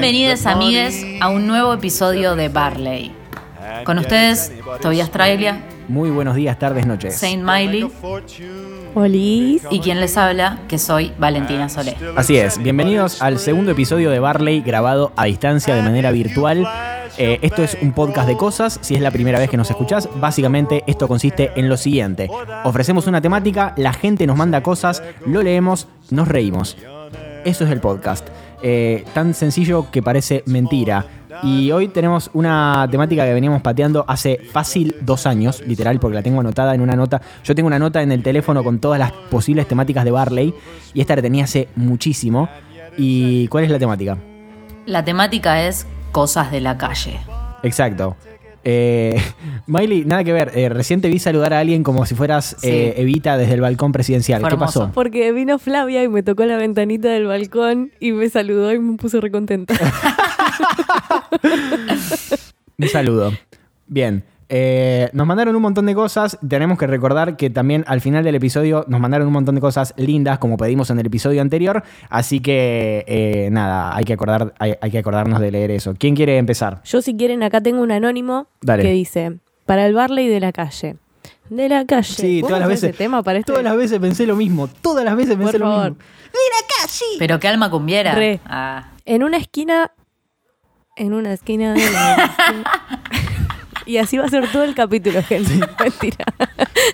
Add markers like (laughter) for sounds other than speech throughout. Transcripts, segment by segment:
Bienvenidos amigues a un nuevo episodio de Barley. Con ustedes, Tobias Trailia, Muy buenos días, tardes, noches. Saint Miley Olis. y quien les habla, que soy Valentina Solé. Así es, bienvenidos al segundo episodio de Barley grabado a distancia de manera virtual. Eh, esto es un podcast de cosas, si es la primera vez que nos escuchás, básicamente esto consiste en lo siguiente. Ofrecemos una temática, la gente nos manda cosas, lo leemos, nos reímos. Eso es el podcast. Eh, tan sencillo que parece mentira. Y hoy tenemos una temática que veníamos pateando hace fácil dos años, literal, porque la tengo anotada en una nota. Yo tengo una nota en el teléfono con todas las posibles temáticas de Barley y esta la tenía hace muchísimo. ¿Y cuál es la temática? La temática es cosas de la calle. Exacto. Eh, (laughs) Miley, nada que ver. eh, recién te vi saludar a alguien como si fueras Sí. eh, Evita desde el balcón presidencial. Fue ¿Qué hermoso. pasó? Porque vino Flavia y me tocó la ventanita del balcón y me saludó y me puso recontenta. (laughs) Un saludo. Bien. Eh, nos mandaron un montón de cosas. Tenemos que recordar que también al final del episodio nos mandaron un montón de cosas lindas, como pedimos en el episodio anterior. Así que eh, nada, hay que, acordar, hay, hay que acordarnos de leer eso. ¿Quién quiere empezar? Yo si quieren acá tengo un anónimo Dale. que dice, para el Barley de la calle. De la calle. Sí, ¿Podemos todas las veces. tema para este? Todas las veces pensé lo mismo. Todas las veces pensé Por lo favor. mismo. Pero qué alma cumbiera. Re. Ah, En una esquina... En una esquina de la... (laughs) y así va a ser todo el capítulo, (laughs) gente. Mentira.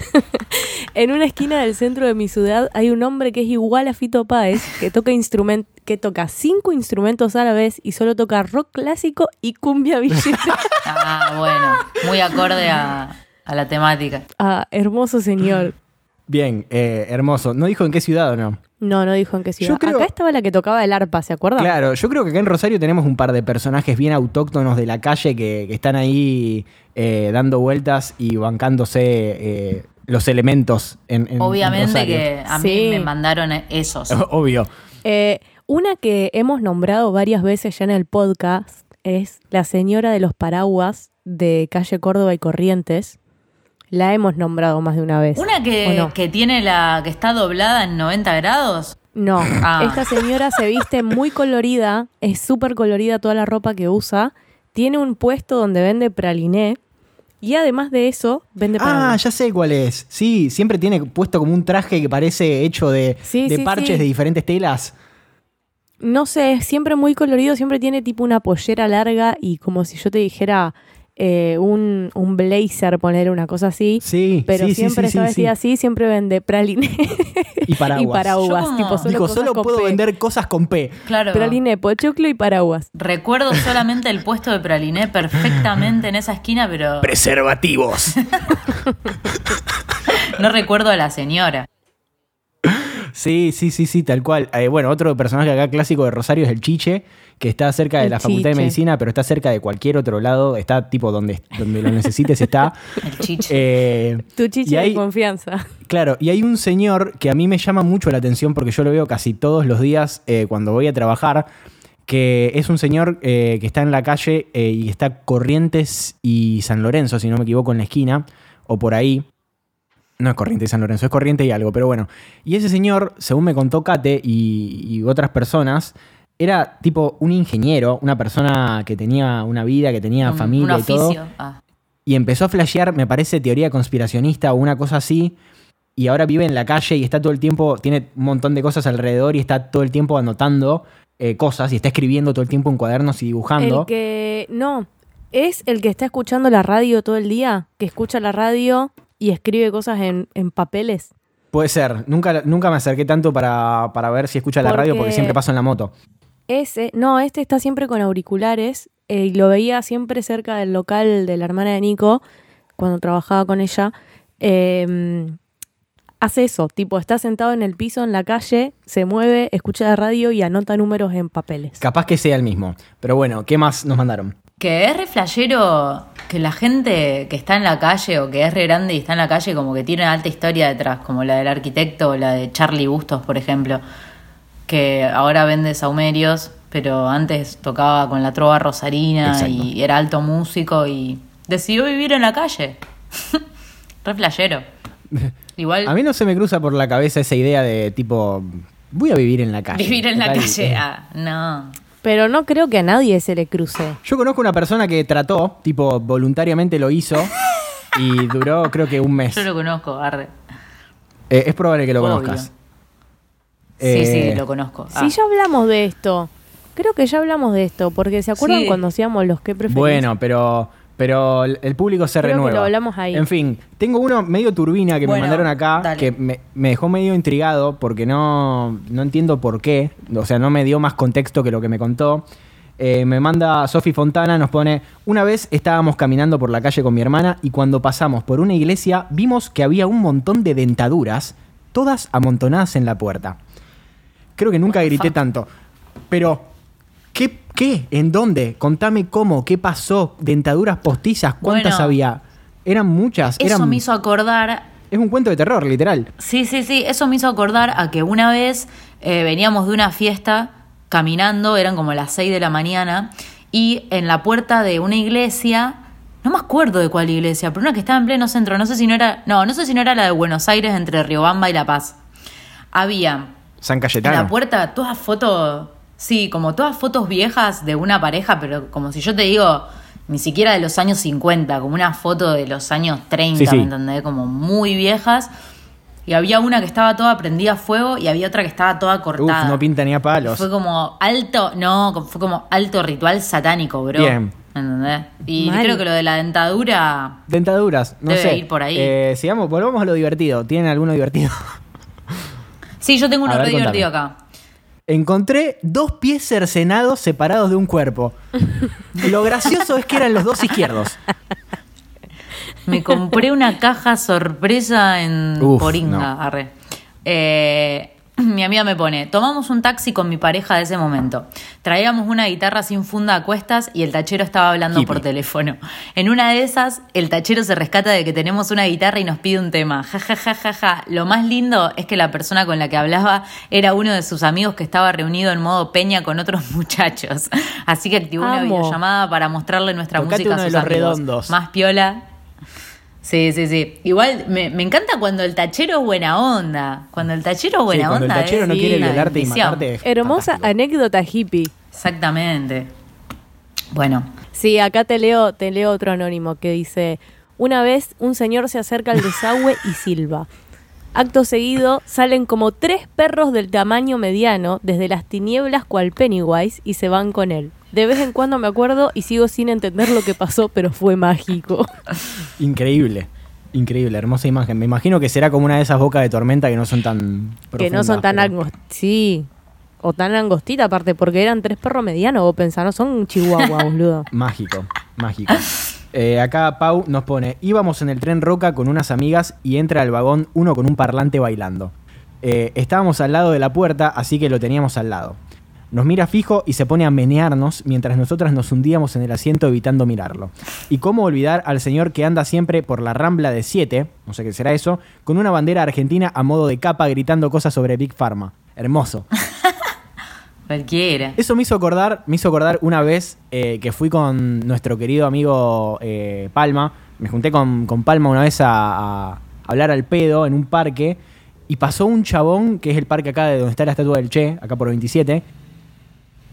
(laughs) en una esquina del centro de mi ciudad hay un hombre que es igual a Fito Páez, que toca instrument que toca cinco instrumentos a la vez y solo toca rock clásico y cumbia villera. (laughs) ah, bueno. Muy acorde a, a la temática. ah, hermoso señor. Bien, eh, hermoso. ¿No dijo en qué ciudad o no? No, no dijo en qué ciudad. Yo creo- Acá estaba la que tocaba el arpa, ¿se acuerdan? Claro, yo creo que acá en Rosario tenemos un par de personajes bien autóctonos de la calle que, que están ahí eh, dando vueltas y bancándose eh, los elementos en, en- en Obviamente que a mí Sí. me mandaron esos. (laughs) Obvio. Eh, una que hemos nombrado varias veces ya en el podcast es la señora de los paraguas de calle Córdoba y Corrientes. La hemos nombrado más de una vez. Una ¿O que, no? que tiene la. que está doblada en 90 grados. No, Ah. esta señora se viste muy colorida, es súper colorida toda la ropa que usa, tiene un puesto donde vende praliné y además de eso vende Ah, paraguas. ya sé cuál es. Sí, siempre tiene puesto como un traje que parece hecho de, Sí, de sí, parches sí. de diferentes telas. No sé, es siempre muy colorido, siempre tiene tipo una pollera larga y como si yo te dijera eh, un, un blazer, poner una cosa así. Sí, Pero sí, siempre sí, está sí, vestida sí. así, siempre vende praliné Y paraguas. (laughs) y paraguas. Yo tipo, solo Dijo, cosas solo puedo P. vender cosas con P. Claro. Praliné, pochoclo y paraguas. Recuerdo (laughs) solamente el puesto de praliné perfectamente en esa esquina, pero Preservativos. (laughs) no recuerdo a la señora. Sí, sí, sí, sí, tal cual. Eh, bueno, otro personaje acá clásico de Rosario es el Chiche, que está cerca de El la Facultad de. Medicina, pero está cerca de cualquier otro lado. Está tipo donde, donde lo necesites está. (laughs) El chiche. Eh, Tu y chiche hay- de confianza. Claro, y hay un señor que a mí me llama mucho la atención porque yo lo veo casi todos los días eh, cuando voy a trabajar, que es un señor eh, que está en la calle eh, y está Corrientes y San Lorenzo, si no me equivoco, en la esquina, o por ahí. No es Corrientes y San Lorenzo, es Corrientes y algo, pero bueno. Y ese señor, según me contó Kate y, y otras personas, era tipo un ingeniero, una persona que tenía una vida, que tenía Un- familia un y todo. Ah. y empezó a flashear, me parece, teoría conspiracionista o una cosa así. Y ahora vive en la calle y está todo el tiempo, tiene un montón de cosas alrededor y está todo el tiempo anotando eh, cosas y está escribiendo todo el tiempo en cuadernos y dibujando. El que. No. Es el que está escuchando la radio todo el día, que escucha la radio y escribe cosas en, en papeles. Puede ser, nunca, nunca me acerqué tanto para, para ver si escucha la radio Porque- siempre paso en la moto. Ese, no, este está siempre con auriculares eh, y lo veía siempre cerca del local de la hermana de Nico, cuando trabajaba con ella. Eh, hace eso, tipo, está sentado en el piso en la calle, se mueve, escucha la radio y anota números en papeles. Capaz que sea el mismo. Pero bueno, ¿qué más nos mandaron? Que es re flashero que la gente que está en la calle o que es re grande y está en la calle como que tiene una alta historia detrás, como la del arquitecto o la de Charlie Bustos, por ejemplo, que ahora vende saumerios, pero antes tocaba con la trova rosarina Exacto. y era alto músico y decidió vivir en la calle. (laughs) re flashero. (laughs) Igual A mí no se me cruza por la cabeza esa idea de tipo, voy a vivir en la calle. vivir en la calle, ah, no. Pero no creo que a nadie se le cruce. Yo conozco una persona que trató, tipo, voluntariamente lo hizo (laughs) y duró creo que un mes. Yo lo conozco, arre. Eh, es probable que lo Obvio. conozcas. Sí, Eh, sí, lo conozco. Sí, Ah. ya hablamos de esto. Creo que ya hablamos de esto, porque ¿se acuerdan Sí. cuando hacíamos los que preferís? Bueno, pero, pero el público se Creo que renueva. lo hablamos ahí. En fin, tengo uno medio turbina que Bueno, me mandaron acá dale. que me, me dejó medio intrigado porque no, no entiendo por qué. O sea, no me dio más contexto que lo que me contó. Eh, me manda Sofi Fontana, nos pone, una vez estábamos caminando por la calle con mi hermana y cuando pasamos por una iglesia vimos que había un montón de dentaduras, todas amontonadas en la puerta. Creo que nunca grité tanto. Pero, ¿qué? ¿Qué? ¿En dónde? Contame cómo, qué pasó, dentaduras postizas, cuántas Bueno. había. Eran muchas. Eso eran, me hizo acordar Es un cuento de terror, literal. Sí, sí, sí, eso me hizo acordar a que una vez eh, veníamos de una fiesta caminando, eran como las 6 de la mañana, y en la puerta de una iglesia, no me acuerdo de cuál iglesia, pero una que estaba en pleno centro, no sé si no era, no, no sé si no era la de Buenos Aires entre Riobamba y La Paz. Había San en la puerta todas fotos, sí, como todas fotos viejas de una pareja, pero como si yo te digo, ni siquiera de los años 50, como una foto de los años 30, Sí, sí. ¿me entendés? Como muy viejas. Y había una que estaba toda prendida a fuego y había otra que estaba toda cortada. Uf, no pinta ni a palos. Fue como alto, no, fue como alto ritual satánico, bro. Bien. ¿Me entendés? Y Mal. creo que lo de la dentadura. Dentaduras, no Debe sé. ir por ahí. Eh, sigamos, volvamos a lo divertido. ¿Tienen alguno divertido? Sí, yo tengo uno ver, re divertido acá. Encontré dos pies cercenados separados de un cuerpo. (laughs) Lo gracioso es que eran los dos izquierdos. Me compré una caja sorpresa en Uf, Poringa, no. arre. Eh, (clears throat) mi amiga me pone, tomamos un taxi con mi pareja de ese momento. Traíamos una guitarra sin funda a cuestas y el tachero estaba hablando Hippie. por teléfono. En una de esas, el tachero se rescata de que tenemos una guitarra y nos pide un tema. Ja, ja, ja, ja, ja. Lo más lindo es que la persona con la que hablaba era uno de sus amigos que estaba reunido en modo peña con otros (laughs) muchachos. Así que activó una Amo. videollamada para mostrarle nuestra Tocate música a sus los amigos. redondos. Más piola. Sí, sí, sí. Igual me, me encanta cuando el tachero es buena onda. Cuando el tachero es buena Sí, cuando el onda. tachero es no quiere violarte y matarte. es Hermosa fantástico. anécdota hippie. Exactamente. Bueno, Sí, acá te leo, te leo otro anónimo que dice, una vez un señor se acerca al desagüe y silba. Acto seguido salen como tres perros del tamaño mediano desde las tinieblas cual Pennywise y se van con él. De vez en cuando me acuerdo y sigo sin entender lo que pasó, pero fue mágico. Increíble. Increíble, hermosa imagen. Me imagino que será como una de esas bocas de tormenta que no son tan que no son tan pero- angostitas. Sí. O tan angostitas aparte, porque eran tres perros medianos, vos pensás, no son chihuahua, (laughs) boludo. Mágico, mágico. Eh, acá Pau nos pone, íbamos en el tren Roca con unas amigas y entra al vagón uno con un parlante bailando. Eh, estábamos al lado de la puerta, así que lo teníamos al lado. Nos mira fijo y se pone a menearnos mientras nosotras nos hundíamos en el asiento evitando mirarlo. Y cómo olvidar al señor que anda siempre por la rambla de 7, no sé qué será eso, con una bandera argentina a modo de capa gritando cosas sobre Big Pharma. Hermoso. (laughs) cualquiera. Eso me hizo acordar, me hizo acordar una vez eh, que fui con nuestro querido amigo eh, Palma. Me junté con, con Palma una vez a, a hablar al pedo en un parque. Y pasó un chabón, que es el parque acá de donde está la estatua del Che, acá por 27.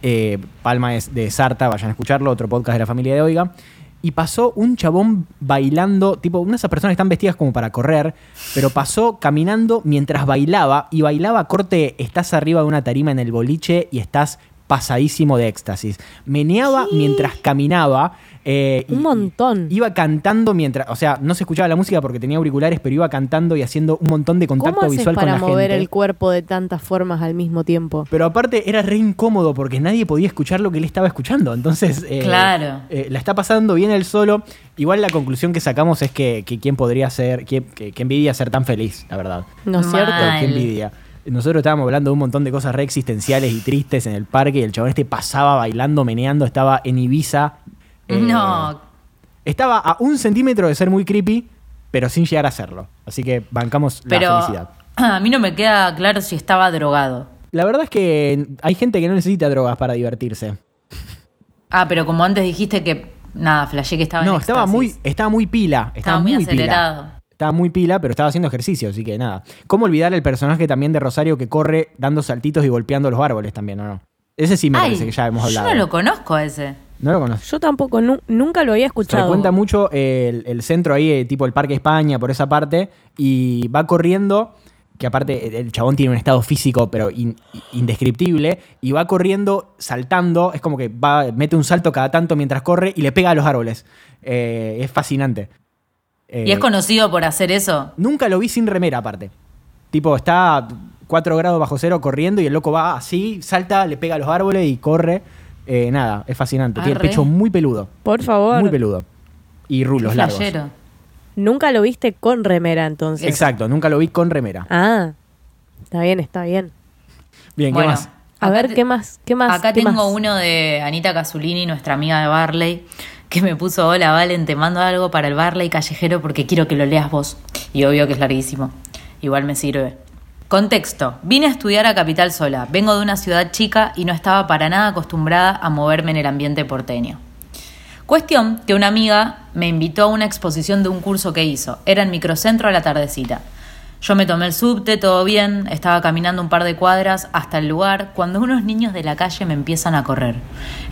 Eh, Palma es de Sarta, vayan a escucharlo, otro podcast de la familia de Oiga. Y pasó un chabón bailando, tipo, una de esas personas que están vestidas como para correr, pero pasó caminando mientras bailaba, y bailaba corte, estás arriba de una tarima en el boliche y estás pasadísimo de éxtasis. Meneaba mientras caminaba. eh, Un montón. Iba cantando mientras, o sea, no se escuchaba la música porque tenía auriculares, pero iba cantando y haciendo un montón de contacto ¿Cómo haces visual con para la mover gente. el cuerpo de tantas formas al mismo tiempo? Pero aparte era re incómodo porque nadie podía escuchar lo que él estaba escuchando. Entonces, eh, Claro. eh, la está pasando bien él solo. Igual la conclusión que sacamos es que, que quién podría ser, que, que- que envidia ser tan feliz, la verdad. ¿No es cierto? Qué envidia. Nosotros estábamos hablando de un montón de cosas re existenciales y tristes en el parque y el chabón este pasaba bailando, meneando, estaba en Ibiza. Eh, no. Estaba a un centímetro de ser muy creepy, pero sin llegar a serlo. Así que bancamos la Pero felicidad. (clears throat) a mí no me queda claro si estaba drogado. La verdad es que hay gente que no necesita drogas para divertirse. Ah, pero como antes dijiste que. Nada, flashé que estaba en No, estaba éxtasis. muy, estaba muy pila. Estaba, Estaba muy muy, pila. Estaba muy pila, pero estaba haciendo ejercicio, así que nada. ¿Cómo olvidar el personaje también de Rosario que corre dando saltitos y golpeando los árboles también, o no? Ese sí me Ay, parece que ya hemos hablado. Yo no lo conozco ese. ¿No lo conoces? Yo tampoco, nu- nunca lo había Se escuchado. cuenta mucho el, el centro ahí, eh, tipo el Parque España, por esa parte, y va corriendo, que aparte el- el chabón tiene un estado físico, pero in- indescriptible, y va corriendo, saltando, es como que va, mete un salto cada tanto mientras corre y le pega a los árboles. Eh, es fascinante. Eh, ¿Y es conocido por hacer eso? Nunca lo vi sin remera, aparte. Tipo, está a 4 grados bajo cero corriendo y el loco va así, salta, le pega a los árboles y corre. Eh, nada, es fascinante. Tiene el pecho muy peludo. Por favor. Muy peludo. Y rulos largos. Nunca lo viste con remera entonces. Exacto, nunca lo vi con remera. Ah, está bien, está bien. Bien, ¿qué Bueno, más? A ver, te- ¿qué más? ¿Qué más? Acá ¿Qué tengo más? uno de Anita Casulini, nuestra amiga de Barley, que me puso, hola Valen, te mando algo para el Barley callejero porque quiero que lo leas vos. Y obvio que es larguísimo. Igual me sirve. Contexto. Vine a estudiar a Capital sola. Vengo de una ciudad chica y no estaba para nada acostumbrada a moverme en el ambiente porteño. Cuestión que una amiga me invitó a una exposición de un curso que hizo. Era en microcentro a la tardecita. Yo me tomé el subte, todo bien, estaba caminando un par de cuadras hasta el lugar cuando unos niños de la calle me empiezan a correr.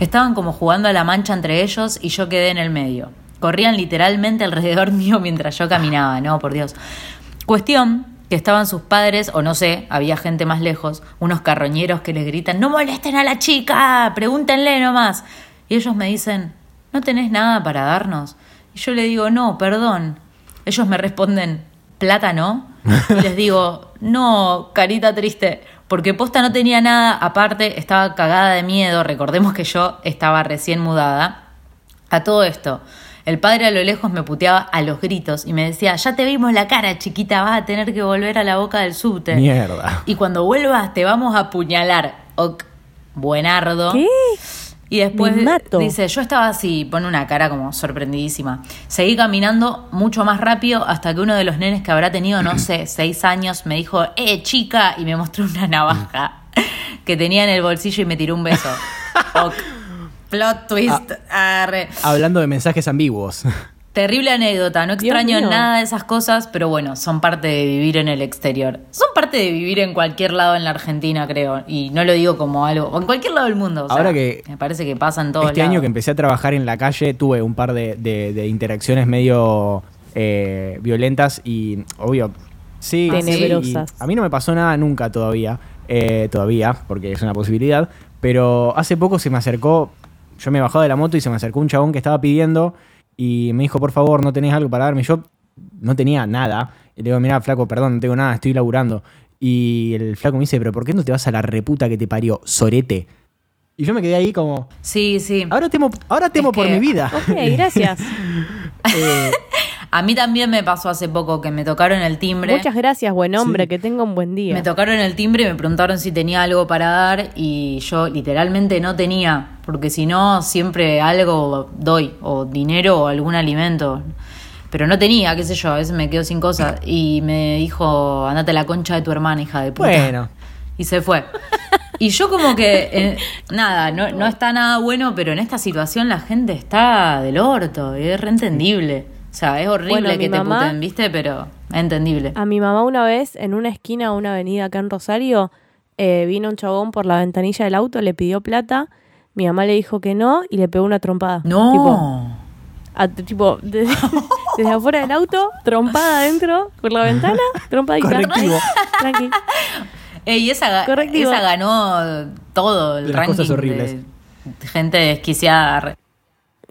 Estaban como jugando a la mancha entre ellos y yo quedé en el medio. Corrían literalmente alrededor (laughs) mío mientras yo caminaba, no, por Dios. Cuestión que estaban sus padres, o no sé, había gente más lejos, unos carroñeros que les gritan, no molesten a la chica, pregúntenle nomás. Y ellos me dicen, ¿no tenés nada para darnos? Y yo le digo, no, perdón. Ellos me responden, ¿plata no? Y les digo, no, carita triste, porque posta no tenía nada, aparte estaba cagada de miedo, recordemos que yo estaba recién mudada. A todo esto, el padre a lo lejos me puteaba a los gritos y me decía, ya te vimos la cara, chiquita, vas a tener que volver a la boca del subte. Mierda. Y cuando vuelvas te vamos a apuñalar. Ok, buenardo. ¿Qué? Y después dice, yo estaba así, pone una cara como sorprendidísima. Seguí caminando mucho más rápido hasta que uno de los nenes que habrá tenido, no sé, (clears throat) seis años, me dijo, eh, chica, y me mostró una navaja (clears throat) que tenía en el bolsillo y me tiró un beso. (laughs) Ok. Plot twist. Arre. Hablando de mensajes ambiguos. Terrible anécdota, no extraño nada de esas cosas, pero bueno, son parte de vivir en el exterior. Son parte de vivir en cualquier lado en la Argentina, creo. Y no lo digo como algo, o en cualquier lado del mundo. o sea, Ahora que- Me parece que pasa en todos este lados. año que empecé a trabajar en la calle tuve un par de, de- de interacciones medio eh, violentas y obvio. Sí, Tenebrosas. sí, a mí no me pasó nada nunca todavía. eh, todavía, porque es una posibilidad. Pero hace poco se me acercó. Yo me bajaba de la moto y se me acercó un chabón que estaba pidiendo. Y me dijo, por favor, ¿no tenés algo para darme? Yo no tenía nada. Y le digo, mira, flaco, perdón, no tengo nada, estoy laburando. Y el flaco me dice, pero ¿por qué no te vas a la reputa que te parió? Sorete. Y yo me quedé ahí como, Sí, sí. Ahora temo, ahora temo Es por que- mi vida. Ok, gracias. (laughs) Eh, A mí también me pasó hace poco que me tocaron el timbre. Muchas gracias, buen hombre. Sí. Que tenga un buen día. Me tocaron el timbre y me preguntaron si tenía algo para dar y yo literalmente no tenía, porque si no siempre algo doy, o dinero o algún alimento. Pero no tenía, qué sé yo, a veces me quedo sin cosas. Y me dijo, andate a la concha de tu hermana, hija de puta. bueno, Y se fue. Y yo como que, eh, nada, no, no está nada bueno, pero en esta situación la gente está del orto, y es reentendible. O sea, es horrible Bueno, que te mamá- puten, ¿viste? Pero es entendible. A mi mamá una vez, en una esquina de una avenida acá en Rosario, eh, vino un chabón por la ventanilla del auto, le pidió plata. Mi mamá le dijo que no y le pegó una trompada. No. Tipo, a- tipo desde, (laughs) desde afuera del auto, trompada adentro, por la ventana, trompadita. Correctivo. Tranqui. Ey, esa, Correctivo. esa ganó todo el Las ranking cosas horribles. de gente desquiciada.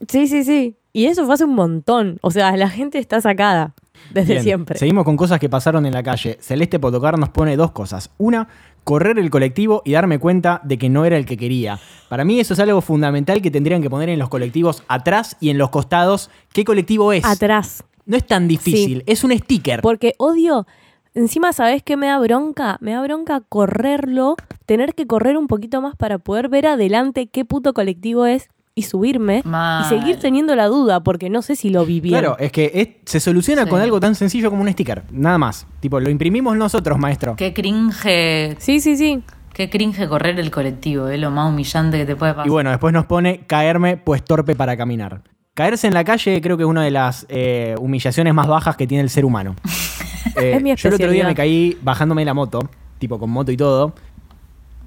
Sí, sí, sí. Y eso fue hace un montón. O sea, la gente está sacada desde bien. siempre. Seguimos con cosas que pasaron en la calle. Celeste Potocar nos pone dos cosas. Una, correr el colectivo y darme cuenta de que no era el que quería. Para mí eso es algo fundamental que tendrían que poner en los colectivos atrás y en los costados. ¿Qué colectivo es? Atrás. No es tan difícil, es un sticker. Porque odio. Encima, ¿sabes qué me da bronca? Me da bronca correrlo, tener que correr un poquito más para poder ver adelante qué puto colectivo es. Y subirme Mal. y seguir teniendo la duda porque no sé si lo vi bien. Claro, es que es- se soluciona Sí. con algo tan sencillo como un sticker. Nada más. Tipo, lo imprimimos nosotros, maestro. Qué cringe, Sí, sí, sí. qué cringe correr el colectivo, es lo más humillante que te puede pasar. Y bueno, después nos pone caerme, pues torpe para caminar. Caerse en la calle creo que es una de las eh, humillaciones más bajas que tiene el ser humano. (laughs) Eh, Es mi yo el otro día especialidad. me caí bajándome de la moto, tipo con moto y todo.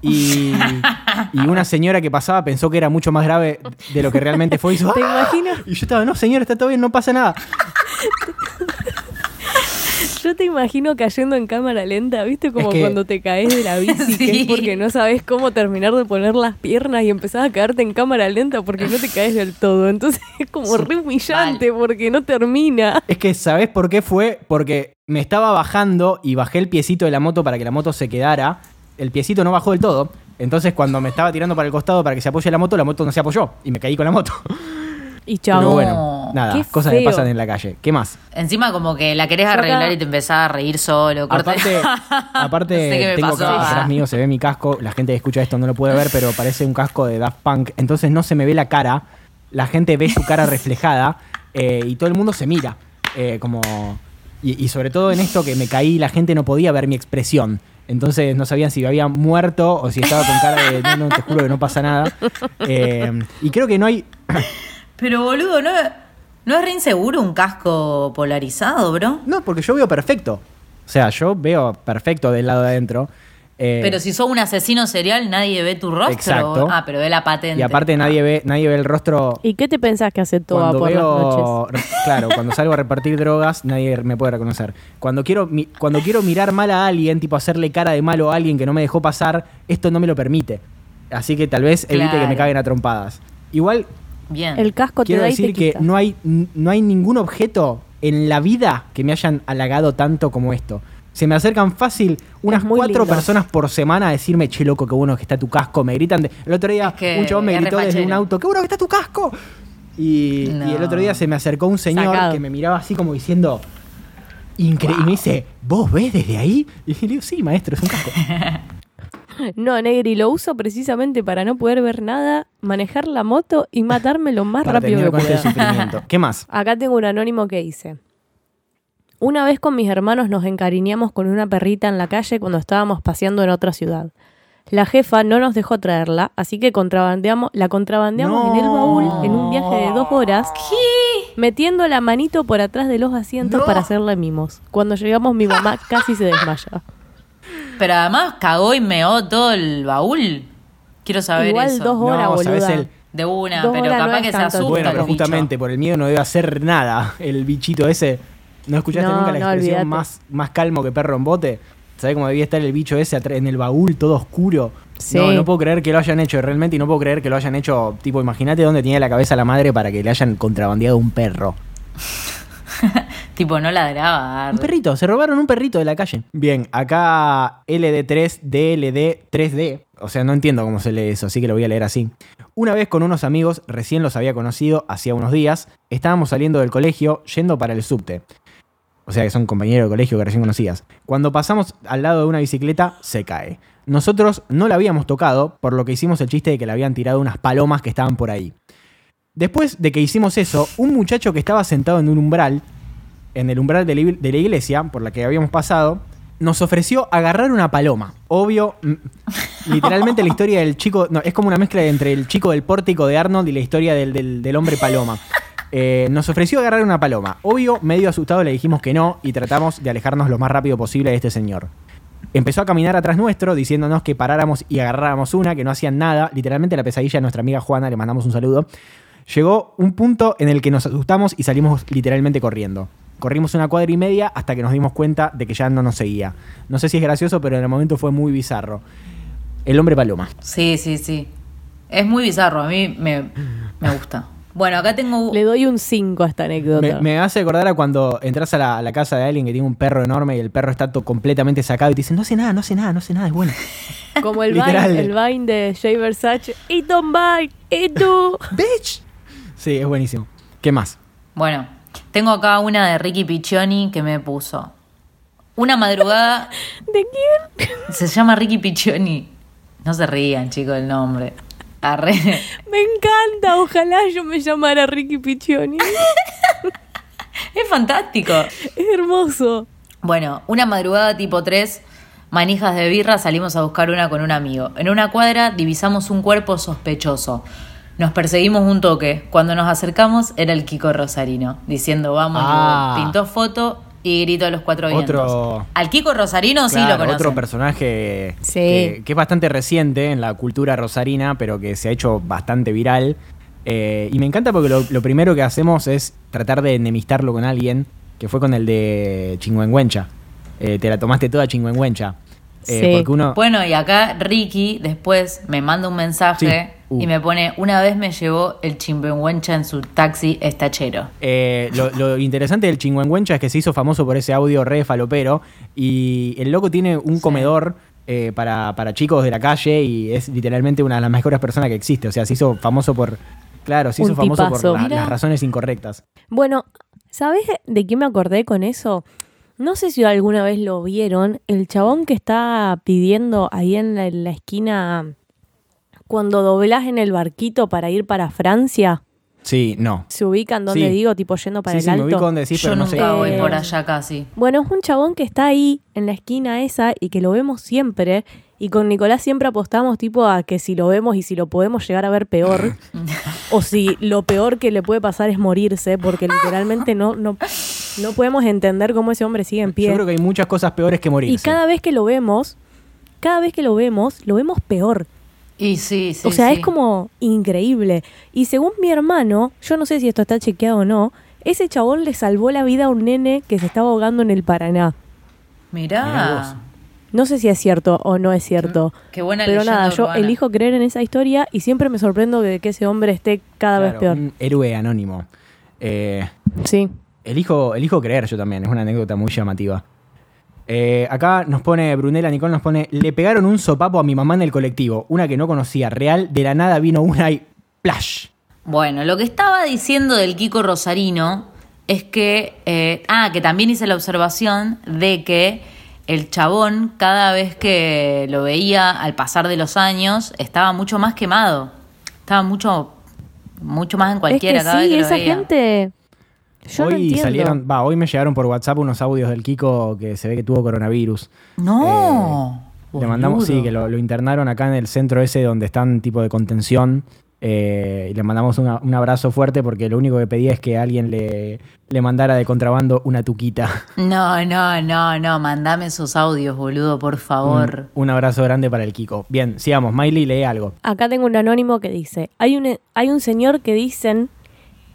Y, y una señora que pasaba pensó que era mucho más grave de lo que realmente fue. Y hizo, ¿Te "Ah". imaginas? Y yo estaba, no, señora, está todo bien, no pasa nada. Yo te imagino cayendo en cámara lenta, ¿viste? Como Es que- cuando te caes de la bici, que Sí. es porque no sabes cómo terminar de poner las piernas y empezás a caerte en cámara lenta porque no te caes del todo. Entonces (laughs) es como re humillante porque no termina. Es que, ¿sabés por qué fue? Porque me estaba bajando y bajé el piecito de la moto para que la moto se quedara. El piecito no bajó del todo. Entonces, cuando me estaba tirando para el costado para que se apoye la moto, la moto no se apoyó. Y me caí con la moto. (laughs) Y chao. Pero No. bueno, nada, Qué cosas que pasan en la calle. ¿Qué más? Encima como que la querés arreglar y te empezás a reír solo. corta- Aparte, (laughs) aparte No sé tengo pasó. acá atrás mío, se ve mi casco. La gente que escucha esto no lo puede ver, pero parece un casco de Daft Punk. Entonces no se me ve la cara. La gente ve su cara reflejada eh, y todo el mundo se mira. eh, como y, y sobre todo en esto que me caí, la gente no podía ver mi expresión. Entonces no sabían si había muerto o si estaba con cara de no, no, te juro que no pasa nada. Eh, y creo que no hay. (coughs) Pero boludo, ¿no, ¿no es re inseguro un casco polarizado, bro? No, porque yo veo perfecto. O sea, yo veo perfecto del lado de adentro. Eh, Pero si sos un asesino serial, nadie ve tu rostro. Exacto. Ah, pero ve la patente. y aparte nadie ve, nadie ve el rostro ¿Y qué te pensás que hace Toa cuando por las noches? (laughs) claro, cuando salgo a repartir drogas, nadie me puede reconocer. Cuando quiero, mi- cuando quiero mirar mal a alguien, tipo hacerle cara de malo a alguien que no me dejó pasar, esto no me lo permite. Así que tal vez evite que me caguen a trompadas. Igual Bien. El casco te quiero da y te decir que quita. no hay, no hay ningún objeto en la vida que me hayan halagado tanto como esto. Se me acercan fácil unas cuatro lindo. personas por semana a decirme, che, loco, qué bueno que está tu casco. Me gritan. de- el otro día Es que un chabón me gritó desde un auto, qué bueno que está tu casco. Y, No. y el otro día se me acercó un señor Sacado. que me miraba así como diciendo, increíble. Y me dice, ¿vos ves desde ahí? Y le digo, sí, maestro, es un casco. (laughs) No, Negri, lo uso precisamente para no poder ver nada, manejar la moto y matarme lo más para rápido que este pueda. ¿Qué más? (laughs) Acá tengo un anónimo que dice. Una vez con mis hermanos nos encariñamos con una perrita en la calle cuando estábamos paseando en otra ciudad. La jefa no nos dejó traerla, así que contrabandeamos, la contrabandeamos en el baúl en un viaje de dos horas, metiendo la manito por atrás de los asientos No. para hacerle mimos. Cuando llegamos mi mamá (laughs) casi se desmaya. Pero además cagó y meó todo el baúl. Quiero saber Igual eso. dos horas, No, ¿sabés boluda. el- De una, Dos pero no capaz es que se asusta. Bueno, el pero bicho. justamente por el miedo no debe hacer nada el bichito ese. ¿No escuchaste No, nunca la no, expresión más, más calmo que perro en bote? ¿Sabés cómo debía estar el bicho ese en el baúl todo oscuro? Sí. No, no puedo creer que lo hayan hecho realmente y no puedo creer que lo hayan hecho. Tipo, imagínate dónde tenía la cabeza la madre para que le hayan contrabandeado un perro. (laughs) Tipo, no ladraba. Un perrito, se robaron un perrito de la calle. Bien, acá LD3, DLD, 3D. O sea, no entiendo cómo se lee eso, así que lo voy a leer así. Una vez con unos amigos, recién los había conocido hacía unos días, estábamos saliendo del colegio yendo para el subte. O sea que son compañeros de colegio que recién conocías. Cuando pasamos al lado de una bicicleta, se cae. Nosotros no la habíamos tocado, por lo que hicimos el chiste de que le habían tirado unas palomas que estaban por ahí. Después de que hicimos eso, un muchacho que estaba sentado en un umbral, en el umbral de la, iglesia por la que habíamos pasado, nos ofreció agarrar una paloma. Obvio, mm, (laughs) literalmente la historia del chico, no, es como una mezcla entre el chico del pórtico de Arnold y la historia del, del- del hombre paloma. Eh, nos ofreció agarrar una paloma. Obvio, medio asustado le dijimos que no y tratamos de alejarnos lo más rápido posible de este señor. Empezó a caminar atrás nuestro diciéndonos que paráramos y agarráramos una, que no hacían nada. Literalmente la pesadilla de nuestra amiga Juana, le mandamos un saludo. Llegó un punto en el que nos asustamos y salimos literalmente corriendo. Corrimos una cuadra y media hasta que nos dimos cuenta de que ya no nos seguía. No sé si es gracioso, pero en el momento fue muy bizarro. El hombre paloma. Sí, sí, sí. Es muy bizarro, a mí me, me gusta. Bueno, acá tengo... Le doy un 5 a esta anécdota. Me, me hace acordar a cuando entras a la, a la casa de alguien que tiene un perro enorme y el perro está to- completamente sacado y te dicen, no sé nada, no sé nada, no sé nada, es bueno. (laughs) Como el. (laughs) Vine, el Vine de Jay Versace. Y Don't Bite, y tú. ¡Bitch! Sí, es buenísimo. ¿Qué más? Bueno, tengo acá una de Ricky Piccioni que me puso. Una madrugada... (laughs) ¿De quién? Se llama Ricky Piccioni. No se rían, chicos, el nombre. Arre. (laughs) Me encanta, ojalá yo me llamara Ricky Piccioni. (laughs) Es fantástico. Es hermoso. Bueno, una madrugada tipo 3, manijas de birra, salimos a buscar una con un amigo. En una cuadra divisamos un cuerpo sospechoso. Nos perseguimos un toque. Cuando nos acercamos era el Kiko Rosarino, diciendo vamos, Ah. pintó foto y gritó a los cuatro vientos. Otro- Al Kiko Rosarino sí lo conocen. otro personaje Sí. que, que es bastante reciente en la cultura rosarina, pero que se ha hecho bastante viral. Eh, y me encanta porque lo, lo primero que hacemos es tratar de enemistarlo con alguien, que fue con el de Chingüengüencha. Eh, te la tomaste toda Chingüengüencha. Eh, Sí. Porque uno... Bueno, y acá Ricky después me manda un mensaje Sí. Uh. y me pone, una vez me llevó el chimbenhuencha en su taxi estachero. Eh, lo, lo interesante del Chingüengüencha es que se hizo famoso por ese audio re falopero y el loco tiene un comedor eh, para, para chicos de la calle y es literalmente una de las mejores personas que existe. O sea, se hizo famoso por... Claro, se Un hizo famoso tipazo. por la- las razones incorrectas. Bueno, ¿sabes de qué me acordé con eso? No sé si alguna vez lo vieron. El chabón que está pidiendo ahí en la, en la esquina cuando doblás en el barquito para ir para Francia. Sí, no. ¿Se ubican donde Sí. digo, tipo yendo para sí, el sí, me alto? ubico donde decís, Yo pero no nunca sé. voy por allá casi. Bueno, es un chabón que está ahí en la esquina esa y que lo vemos siempre. Y con Nicolás siempre apostamos tipo a que si lo vemos y si lo podemos llegar a ver peor. (laughs) o si lo peor que le puede pasar es morirse, porque literalmente no, no, no podemos entender cómo ese hombre sigue en pie. Yo creo que hay muchas cosas peores que morirse. y cada vez que lo vemos, cada vez que lo vemos, lo vemos peor. Y sí, sí. o sea, sí. es como increíble. Y según mi hermano, yo no sé si esto está chequeado o no, ese chabón le salvó la vida a un nene que se estaba ahogando en el Paraná. Mirá. No sé si es cierto o no es cierto. Qué buena Pero nada, yo urbana. elijo creer en esa historia y siempre me sorprendo de que ese hombre esté cada vez peor. Un héroe anónimo. Eh, Sí. Elijo, elijo creer yo también, es una anécdota muy llamativa. Eh, acá nos pone, Brunella Nicole nos pone, le pegaron un sopapo a mi mamá en el colectivo, una que no conocía, real, de la nada vino una y ¡plash! Bueno, lo que estaba diciendo del Kiko Rosarino es que. eh, ah, que también hice la observación de que el chabón, cada vez que lo veía al pasar de los años, estaba mucho más quemado. Estaba mucho, mucho más en cualquiera es que cada vez sí, que lo esa veía. gente. Yo hoy salieron, va, hoy me llegaron por WhatsApp unos audios del Kiko que se ve que tuvo coronavirus. No. Eh, Le mandamos, sí, que lo, lo internaron acá en el centro ese donde están tipo de contención. eh, y le mandamos una- un abrazo fuerte porque lo único que pedía es que alguien le, le mandara de contrabando una tuquita. (laughs) No, no, no, no. Mandame esos audios, boludo, por favor. Un, un abrazo grande para el Kiko. Bien, sigamos. Miley lee algo. Acá tengo un anónimo que dice, hay un, hay un señor que dicen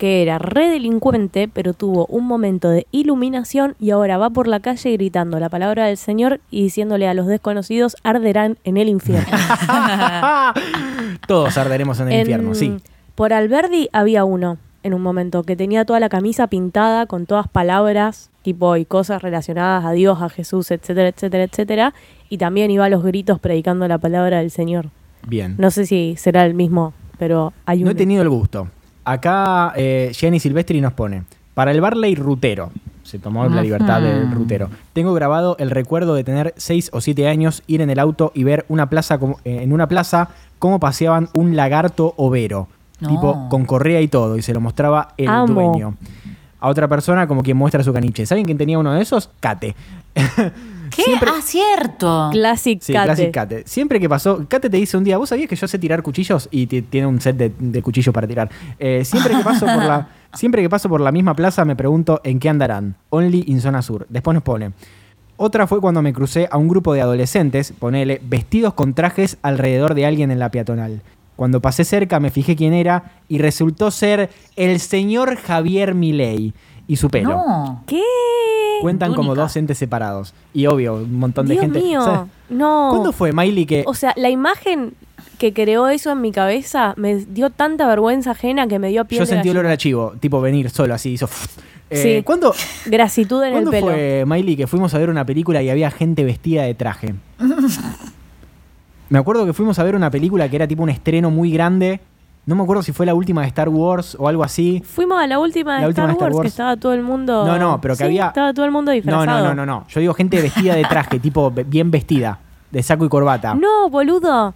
que era re delincuente, pero tuvo un momento de iluminación y ahora va por la calle gritando la palabra del Señor y diciéndole a los desconocidos arderán en el infierno. (laughs) Todos arderemos en el En- infierno, sí. Por Alberdi había uno en un momento que tenía toda la camisa pintada con todas palabras tipo y cosas relacionadas a Dios, a Jesús, etcétera, etcétera, etcétera. Y también iba a los gritos predicando la palabra del Señor. Bien. No sé si será el mismo, pero hay No uno. he tenido el gusto. Acá eh, Gianni Silvestri nos pone, para el Barley rutero, se tomó la libertad del rutero, tengo grabado el recuerdo de tener 6 o 7 años, ir en el auto y ver una plaza como- eh, en una plaza cómo paseaban un lagarto overo, No. tipo con correa y todo, y se lo mostraba el Amo. dueño. A otra persona como quien muestra su caniche. ¿Saben quién tenía uno de esos? Cate. (laughs) ¿Qué? Siempre- Ah, cierto. Classic Sí, Cate. Classic Kate. Siempre que pasó, Kate te dice un día, ¿vos sabías que yo sé tirar cuchillos? Y ti- tiene un set de, de cuchillos para tirar. Eh, siempre, que paso por la, (laughs) siempre que paso por la misma plaza me pregunto en qué andarán. Only in zona sur. Después nos pone. Otra fue cuando me crucé a un grupo de adolescentes, ponele, vestidos con trajes alrededor de alguien en la peatonal. Cuando pasé cerca me fijé quién era y resultó ser el señor Javier Milei y su pelo. No. ¿Qué? Cuentan como dos entes separados. Y obvio, un montón de Dios gente. No. ¿Cuándo fue, Miley, que O sea, la imagen que creó eso en mi cabeza me dio tanta vergüenza ajena que me dio piel Yo de sentí olor a chivo, tipo venir solo así, hizo. Eh, Sí. ¿Cuándo, Grasitud en el ¿cuándo pelo. fue, Miley, que fuimos a ver una película y había gente vestida de traje? (laughs) Me acuerdo que fuimos a ver una película que era tipo un estreno muy grande. No me acuerdo si fue la última de Star Wars o algo así. Fuimos a la última de, La última Star, de Star Wars, que estaba todo el mundo. No, no, pero que Sí, había- Estaba todo el mundo No, disfrazado. no, no, no, no. Yo digo gente vestida de traje, (laughs) tipo bien vestida, de saco y corbata. No, boludo.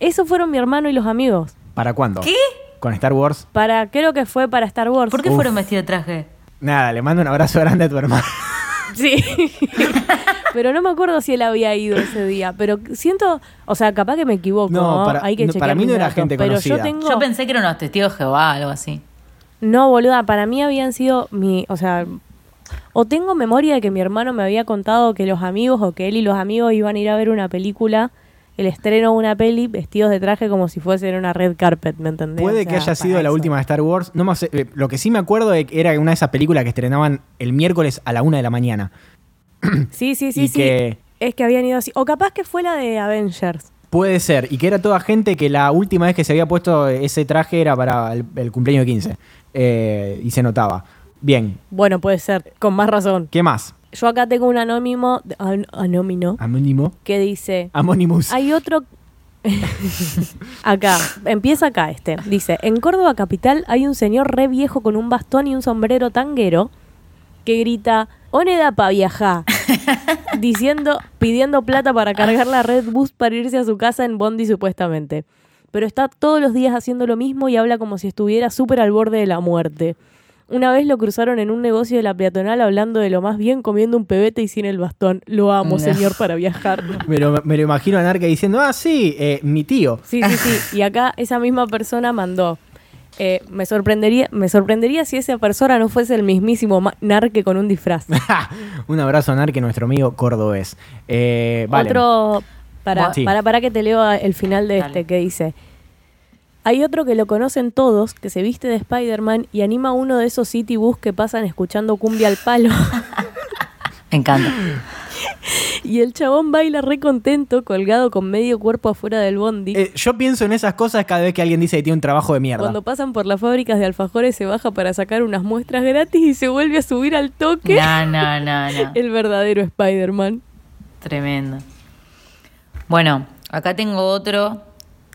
Esos fueron mi hermano y los amigos. ¿Para cuándo? ¿Qué? Con Star Wars. Para, creo que fue para Star Wars. ¿Por qué Uf. fueron vestidos de traje? Nada, le mando un abrazo grande a tu hermano. (laughs) Sí. (laughs) pero no me acuerdo si él había ido ese día. Pero siento, o sea, capaz que me equivoco. No, No, para- Hay que no, para mí no era datos, gente pero conocida. Yo tengo... Yo pensé que eran unos testigos de Jehová, algo así. No, boluda, para mí habían sido mi, o sea, o tengo memoria de que mi hermano me había contado que los amigos o que él y los amigos iban a ir a ver una película, el estreno de una peli vestidos de traje como si fuese en una red carpet, ¿me entendés? Puede O sea, que haya sido la última de Star Wars. No más, eh, lo que sí me acuerdo de que era una de esas películas que estrenaban el miércoles a la una de la mañana. (clears throat) Sí, sí, sí, y sí. que- Es que habían ido así. O capaz que fue la de Avengers. Puede ser. Y que era toda gente que la última vez que se había puesto ese traje era para el, el cumpleaños de 15. Eh, y se notaba. Bien. Bueno, puede ser, con más razón. ¿Qué más? Yo acá tengo un anónimo, an- anónimo, Anónimo. que dice, Amonimus. Hay otro. (laughs) acá, empieza acá este. Dice: En Córdoba capital hay un señor re viejo con un bastón y un sombrero tanguero que grita: Oneda pa viajar. (laughs) diciendo, pidiendo plata para cargar la red bus para irse a su casa en Bondi supuestamente. Pero está todos los días haciendo lo mismo y habla como si estuviera súper al borde de la muerte. Una vez lo cruzaron en un negocio de la peatonal hablando de lo más bien comiendo un pebete y sin el bastón. Lo amo, No. señor, para viajar. (laughs) Me lo, me lo imagino a Narca diciendo, ah, sí, eh, mi tío. Sí, sí, sí. Y acá esa misma persona mandó. Eh, me sorprendería, me sorprendería si esa persona no fuese el mismísimo Narque con un disfraz. (laughs) Un abrazo a Narque, nuestro amigo cordobés. Eh, vale. Otro, para, Sí. para, para que te leo el final de Dale. este que dice. Hay otro que lo conocen todos, que se viste de Spider-Man y anima uno de esos city bus que pasan escuchando cumbia al palo. (laughs) Me encanta. (laughs) y el chabón baila re contento, colgado con medio cuerpo afuera del bondi. Eh, yo pienso en esas cosas cada vez que alguien dice que tiene un trabajo de mierda. Cuando pasan por las fábricas de alfajores se baja para sacar unas muestras gratis y se vuelve a subir al toque. No, no, no, no. (laughs) El verdadero Spider-Man. Tremendo. Bueno, acá tengo otro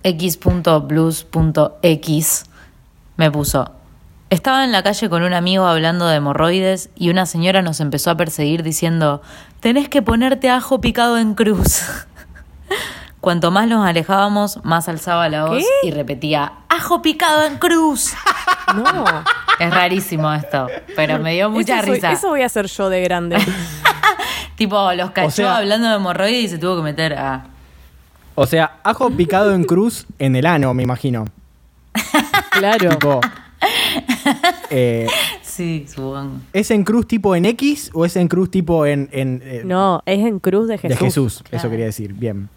x.plus.x. Me puso. Estaba en la calle con un amigo hablando de hemorroides y una señora nos empezó a perseguir diciendo, tenés que ponerte ajo picado en cruz. (laughs) Cuanto más nos alejábamos, más alzaba la voz ¿Qué? y repetía, ajo picado en cruz. (laughs) No. Es rarísimo esto, pero me dio mucha eso, soy- risa. eso voy a hacer yo de grande. (laughs) Tipo, los cachó sea- hablando de hemorroides y se tuvo que meter a... O sea, ajo picado en cruz en el ano, me imagino. claro. Tipo, (laughs) eh, Sí, supongo. ¿Es en cruz tipo en X o es en cruz tipo en... en, eh, No, es en cruz de de Jesús. Jesús, eso quería decir. Bien.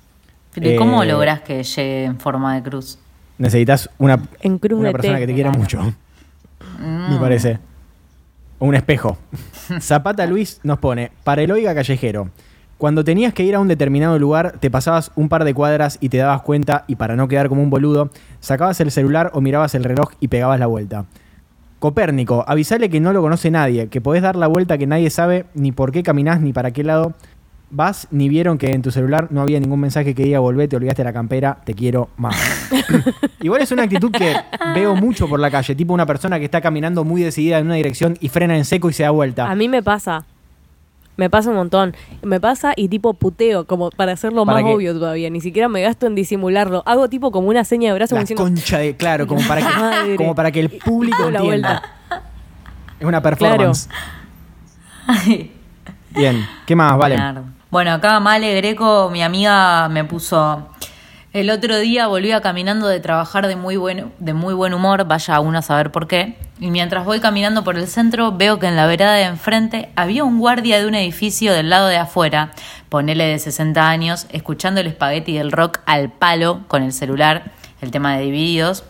Pero ¿y cómo Eh, lográs que llegue en forma de cruz? Necesitas una, En cruz una de persona té. que te quiera Claro. mucho, (laughs) Mm. me parece. O un espejo. (laughs) Zapata Luis nos pone, para el oiga callejero, cuando tenías que ir a un determinado lugar, te pasabas un par de cuadras y te dabas cuenta, y para no quedar como un boludo, sacabas el celular o mirabas el reloj y pegabas la vuelta. Copérnico, avisale que no lo conoce nadie, que podés dar la vuelta que nadie sabe ni por qué caminás ni para qué lado vas, ni vieron que en tu celular no había ningún mensaje que diga volvé, te olvidaste la campera, te quiero más. (laughs) Igual es una actitud que veo mucho por la calle, tipo una persona que está caminando muy decidida en una dirección y frena en seco y se da vuelta. A mí me pasa. Me pasa un montón. Me pasa y tipo puteo, como para hacerlo ¿Para más qué? obvio todavía. Ni siquiera me gasto en disimularlo. Hago tipo como una seña de brazo La diciendo, concha de, claro, como para que, (laughs) Madre. como para que el público la entienda. vuelta. Es una performance. (laughs) Bien, ¿qué más? Vale. Bueno, acá Male Greco, mi amiga, me puso. El otro día volvía caminando de trabajar de muy buen, de muy buen humor, vaya uno a saber por qué. Y mientras voy caminando por el centro, veo que en la vereda de enfrente había un guardia de un edificio del lado de afuera, ponele de 60 años, escuchando el espagueti del rock al palo con el celular, el tema de divididos.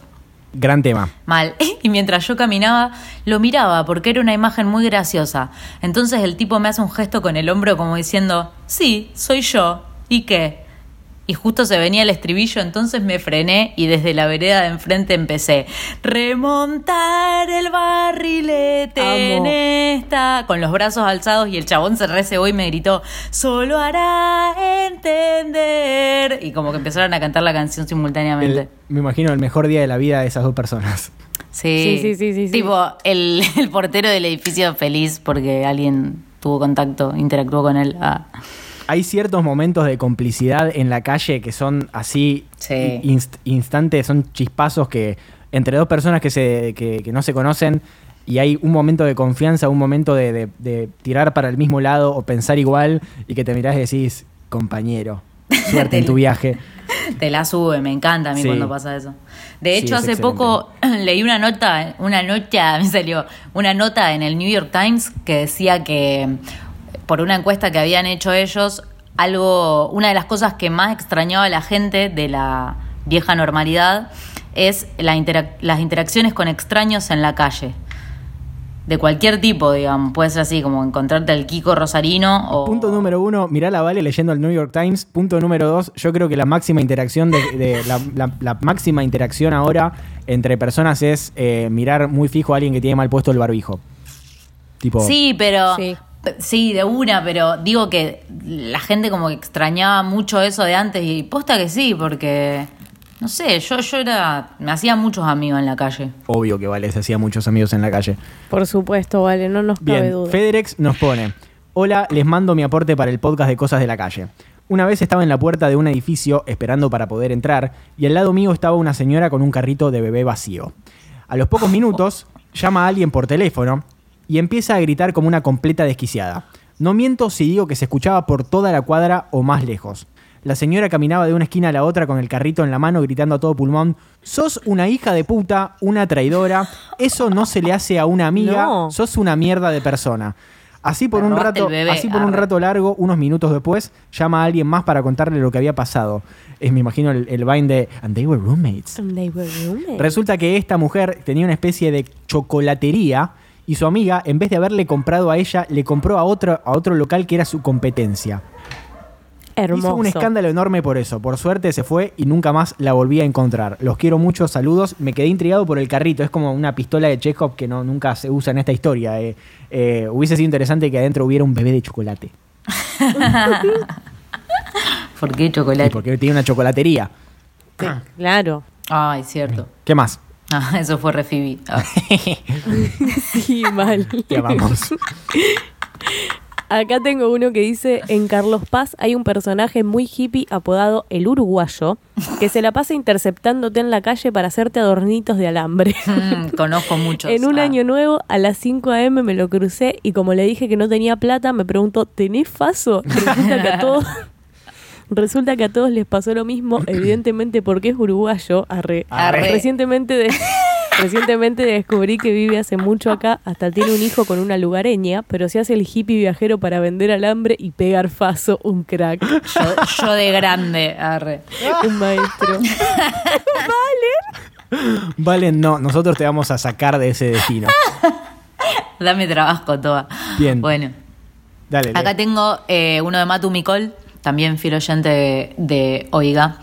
Gran tema. Mal. (laughs) Y mientras yo caminaba, lo miraba porque era una imagen muy graciosa. Entonces el tipo me hace un gesto con el hombro como diciendo, sí, soy yo. ¿Y qué? Y justo se venía el estribillo, entonces me frené y desde la vereda de enfrente empecé. Remontar el barrilete Amo. en esta. Con los brazos alzados y el chabón se recebó y me gritó, solo hará entender. Y como que empezaron a cantar la canción simultáneamente. El- me imagino el mejor día de la vida de esas dos personas. Sí. Sí, sí, sí, sí, sí. Tipo, el, el portero del edificio feliz porque alguien tuvo contacto, interactuó con él. Ah. Hay ciertos momentos de complicidad en la calle que son así Sí. inst- instantes, son chispazos que entre dos personas que, se, que, que no se conocen y hay un momento de confianza, un momento de, de- de tirar para el mismo lado o pensar igual y que te mirás y decís, compañero, (laughs) suerte en tu viaje. Te la sube, me encanta a mí Sí. cuando pasa eso. De Sí, hecho, es hace excelente. poco (clears throat) leí una nota, una nota, (laughs) me salió, una nota en el New York Times que decía que por una encuesta que habían hecho ellos, algo, una de las cosas que más extrañaba a la gente de la vieja normalidad es la interac- las interacciones con extraños en la calle. De cualquier tipo, digamos. Puede ser así, como encontrarte al Kiko Rosarino o... Punto número uno, mirá la Vale leyendo el New York Times. Punto número dos, yo creo que la máxima interacción de, de- la, la- la máxima interacción ahora entre personas es eh, mirar muy fijo a alguien que tiene mal puesto el barbijo. Tipo, Sí, pero. Sí. Sí. de una, pero digo que la gente como que extrañaba mucho eso de antes y posta que sí, porque. No sé, yo, yo era. Me hacía muchos amigos en la calle. obvio que Vale se hacía muchos amigos en la calle. Por supuesto, vale, no nos cabe Bien, duda. Federex nos pone, hola, les mando mi aporte para el podcast de Cosas de la Calle. Una vez estaba en la puerta de un edificio esperando para poder entrar y al lado mío estaba una señora con un carrito de bebé vacío. A los pocos minutos llama a alguien por teléfono y empieza a gritar como una completa desquiciada. No miento si digo que se escuchaba por toda la cuadra o más lejos. La señora caminaba de una esquina a la otra con el carrito en la mano gritando a todo pulmón, sos una hija de puta, una traidora, eso no se le hace a una amiga, No. sos una mierda de persona. Así por un rato, bebé, así por un rato largo, unos minutos después, llama a alguien más para contarle lo que había pasado. Es, me imagino, el, el Vine de And they were roommates. And they were roommates. Resulta que esta mujer tenía una especie de chocolatería y su amiga, en vez de haberle comprado a ella, le compró a otro, a otro local que era su competencia. Hermoso. Hizo un escándalo enorme por eso. Por suerte se fue y nunca más la volví a encontrar. Los quiero mucho, saludos. Me quedé intrigado por el carrito. Es como una pistola de Chekhov que no, nunca se usa en esta historia. eh. Eh, hubiese sido interesante que adentro hubiera un bebé de chocolate. ¿Por qué chocolate? porque tiene una chocolatería. Sí, claro. Ay, cierto. ¿Qué más? Ah, eso fue re Phoebe. Ah. (laughs) Sí, mal. Ya vamos. Acá tengo uno que dice, en Carlos Paz hay un personaje muy hippie apodado el uruguayo, que se la pasa interceptándote en la calle para hacerte adornitos de alambre. Mm, conozco muchos. En un Ah. año nuevo, a las 5 a.m. me lo crucé y como le dije que no tenía plata, me preguntó, ¿tenés faso? Resulta que a todos... Resulta que a todos les pasó lo mismo, (clears throat) evidentemente porque es uruguayo. Arre. Arre. Recientemente, de- (laughs) recientemente descubrí que vive hace mucho acá, hasta tiene un hijo con una lugareña, pero se hace el hippie viajero para vender alambre y pegar faso, un crack, Yo, yo de grande, arre. (laughs) un maestro. (laughs) Vale, no. Nosotros te vamos a sacar de ese destino. Dame trabajo, toda. Bien. Bueno. Dale. Acá tengo eh, uno de Matu Micol, también fiel oyente de, Oiga.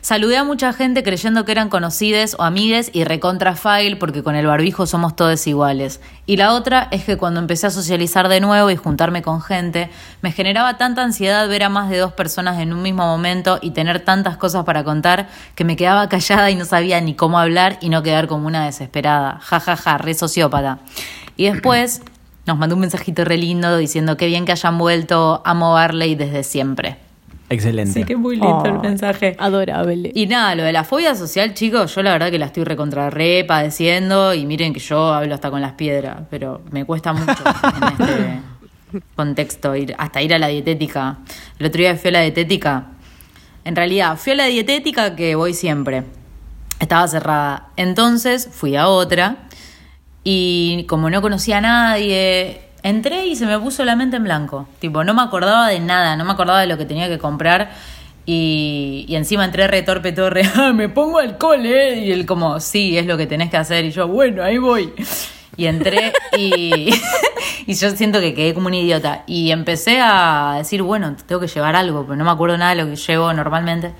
Saludé a mucha gente creyendo que eran conocides o amigues y recontra file porque con el barbijo somos todos iguales. Y la otra es que cuando empecé a socializar de nuevo y juntarme con gente, me generaba tanta ansiedad ver a más de dos personas en un mismo momento y tener tantas cosas para contar que me quedaba callada y no sabía ni cómo hablar y no quedar como una desesperada. Ja, ja, ja, re sociópata. Y después nos mandó un mensajito re lindo diciendo que bien que hayan vuelto, amo Barley desde siempre. Excelente. muy Oh, Adorable. Y nada, lo de la fobia social, chicos, yo la verdad que la estoy recontra re padeciendo y miren que yo hablo hasta con las piedras, pero me cuesta mucho (laughs) en este contexto ir hasta ir a la dietética. El otro día fui a la dietética. En realidad, fui a la dietética que voy siempre. Estaba cerrada. Entonces fui a otra y como no conocía a nadie, entré y se me puso la mente en blanco. Tipo, no me acordaba de nada, no me acordaba de lo que tenía que comprar. Y, y encima entré re torpe, torre, "Ah, (laughs) me pongo alcohol, ¿eh? Y él como, sí, es lo que tenés que hacer. Y yo, bueno, ahí voy. Y entré y, (laughs) y yo siento que quedé como un idiota. Y empecé a decir, bueno, tengo que llevar algo, pero no me acuerdo nada de lo que llevo normalmente.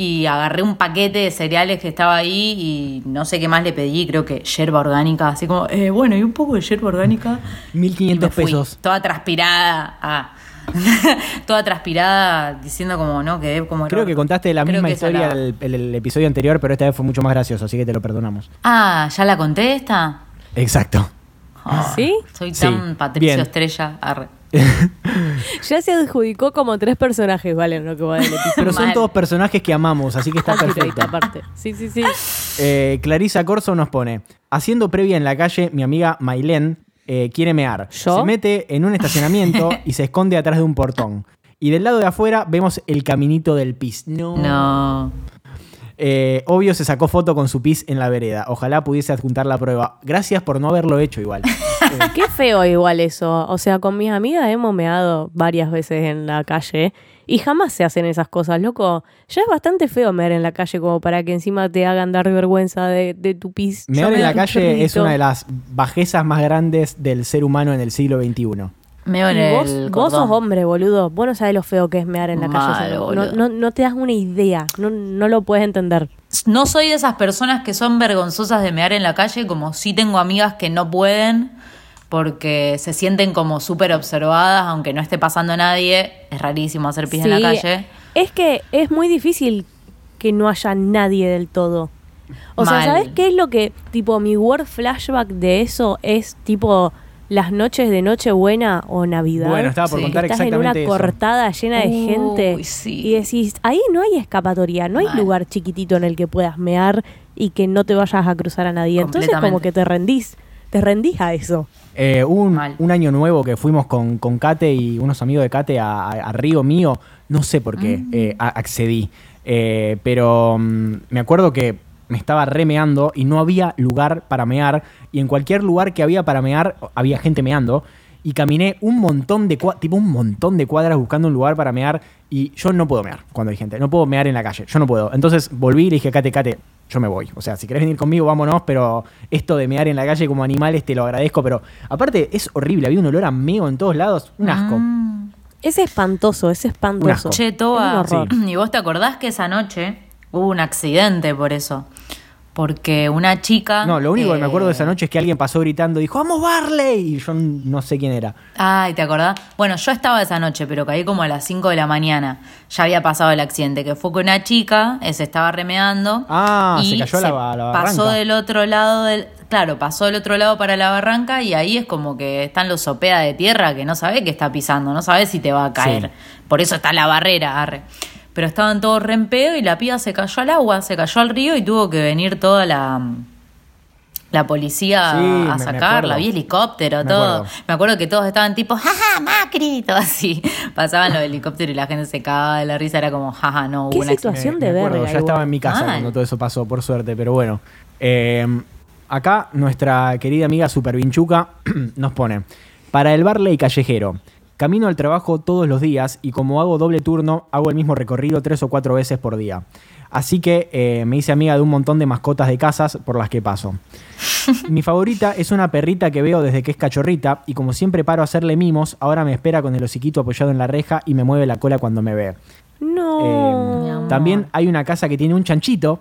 Y agarré un paquete de cereales que estaba ahí y no sé qué más le pedí, creo que yerba orgánica, así como, eh, bueno, y un poco de yerba orgánica. (laughs) 1500 Y me fui, pesos. Toda transpirada. ah. (laughs) toda transpirada, diciendo como, no, quedé como... Creo que contaste la Creo misma historia la- del el, el episodio anterior, pero esta vez fue mucho más gracioso, así que te lo perdonamos. Ah, ¿ya la conté esta? Exacto. Ah, ¿Sí? Soy Sí, tan Patricio bien. Estrella. arre. (laughs) Ya se adjudicó como tres personajes, vale, en lo que va. Pero son Mal. todos personajes que amamos, así que está perfecto. aparte. Sí, sí, sí. (laughs) Eh, Clarisa Corso nos pone, haciendo previa en la calle, mi amiga Mailén eh, quiere mear. ¿Yo? Se mete en un estacionamiento y se esconde atrás de un portón. Y del lado de afuera vemos el caminito del pis. No. No. Eh, obvio se sacó foto con su pis en la vereda. Ojalá pudiese adjuntar la prueba. Gracias por no haberlo hecho igual. (laughs) (laughs) Qué feo igual eso. O sea, con mis amigas hemos meado varias veces en la calle y jamás se hacen esas cosas, loco. Ya es bastante feo mear en la calle como para que encima te hagan dar vergüenza de, de tu pis. Mear en la calle es una de las bajezas más grandes del ser humano en el siglo XXI. Me en el vos, sos hombre, boludo. Vos no sabés lo feo que es mear en la Mal, calle. No, boludo. no, no te das una idea. No, no lo puedes entender. No soy de esas personas que son vergonzosas de mear en la calle, como sí tengo amigas que no pueden porque se sienten como súper observadas, aunque no esté pasando nadie. Es rarísimo hacer pis en la Sí, calle. Es que es muy difícil que no haya nadie del todo. O sea. ¿sabes qué es lo que, tipo, mi word flashback de eso es tipo las noches de Nochebuena o Navidad? Bueno, estaba por Sí. contar Estás en una eso. cortada llena de Uy, gente sí. y decís, ahí no hay escapatoria, no hay Mal. lugar chiquitito en el que puedas mear y que no te vayas a cruzar a nadie. Entonces como que te rendís, te rendís a eso. Eh, un, año nuevo que fuimos con, con Kate y unos amigos de Kate a, a- a Río Mío. No sé por qué eh, a- accedí. Eh, pero mm, me acuerdo que me estaba remeando y no había lugar para mear. Y en cualquier lugar que había para mear, había gente meando. Y caminé un montón de tipo un montón de cuadras buscando un lugar para mear. Y yo no puedo mear cuando hay gente. No puedo mear en la calle. Yo no puedo. Entonces volví y le dije, Kate, Kate, yo me voy. O sea, si querés venir conmigo, vámonos. Pero esto de mear en la calle como animales te lo agradezco. Pero aparte es horrible. Había un olor a meo en todos lados. Un asco. Mm. Es espantoso, es espantoso. Che, un horror. ¿y vos te acordás que esa noche hubo un accidente por eso? Porque una chica... No, lo único que me acuerdo de esa eh, noche es que alguien pasó gritando, dijo, ¡Vamos, Barley! Y yo no sé quién era. Ay, ¿te acordás? Bueno, yo estaba esa noche, pero caí como a las 5 de la mañana. Ya había pasado el accidente, que fue con una chica, eh, se estaba remeando. Ah, y se cayó a la- a la Pasó barranca. del otro lado del. Claro, pasó del otro lado para la barranca y ahí es como que están los sopea de tierra que no sabe que está pisando, no sabe si te va a caer. Sí. Por eso está la barrera, arre. Pero estaban todos re en pedo y la piba se cayó al agua, se cayó al río y tuvo que venir toda la. La policía Sí, a sacarla, vi helicóptero, Me todo. acuerdo. Me acuerdo que todos estaban tipo, jaja, Macri, todo así. (laughs) Pasaban los helicópteros y la gente se cagaba de la risa, era como, jaja, no, hubo ¿Qué un accidente. situación Me- de me acuerdo, verga Ya estaba en mi casa Mal. cuando todo eso pasó, por suerte, pero bueno. Eh, acá nuestra querida amiga Super Vinchuca (clears throat) nos pone, para el Barley callejero, camino al trabajo todos los días y como hago doble turno, hago el mismo recorrido tres o cuatro veces por día. Así que eh, me hice amiga de un montón de mascotas de casas por las que paso. (laughs) Mi favorita es una perrita que veo desde que es cachorrita y como siempre paro a hacerle mimos, ahora me espera con el hociquito apoyado en la reja y me mueve la cola cuando me ve. No. Amor. También hay una casa que tiene un chanchito.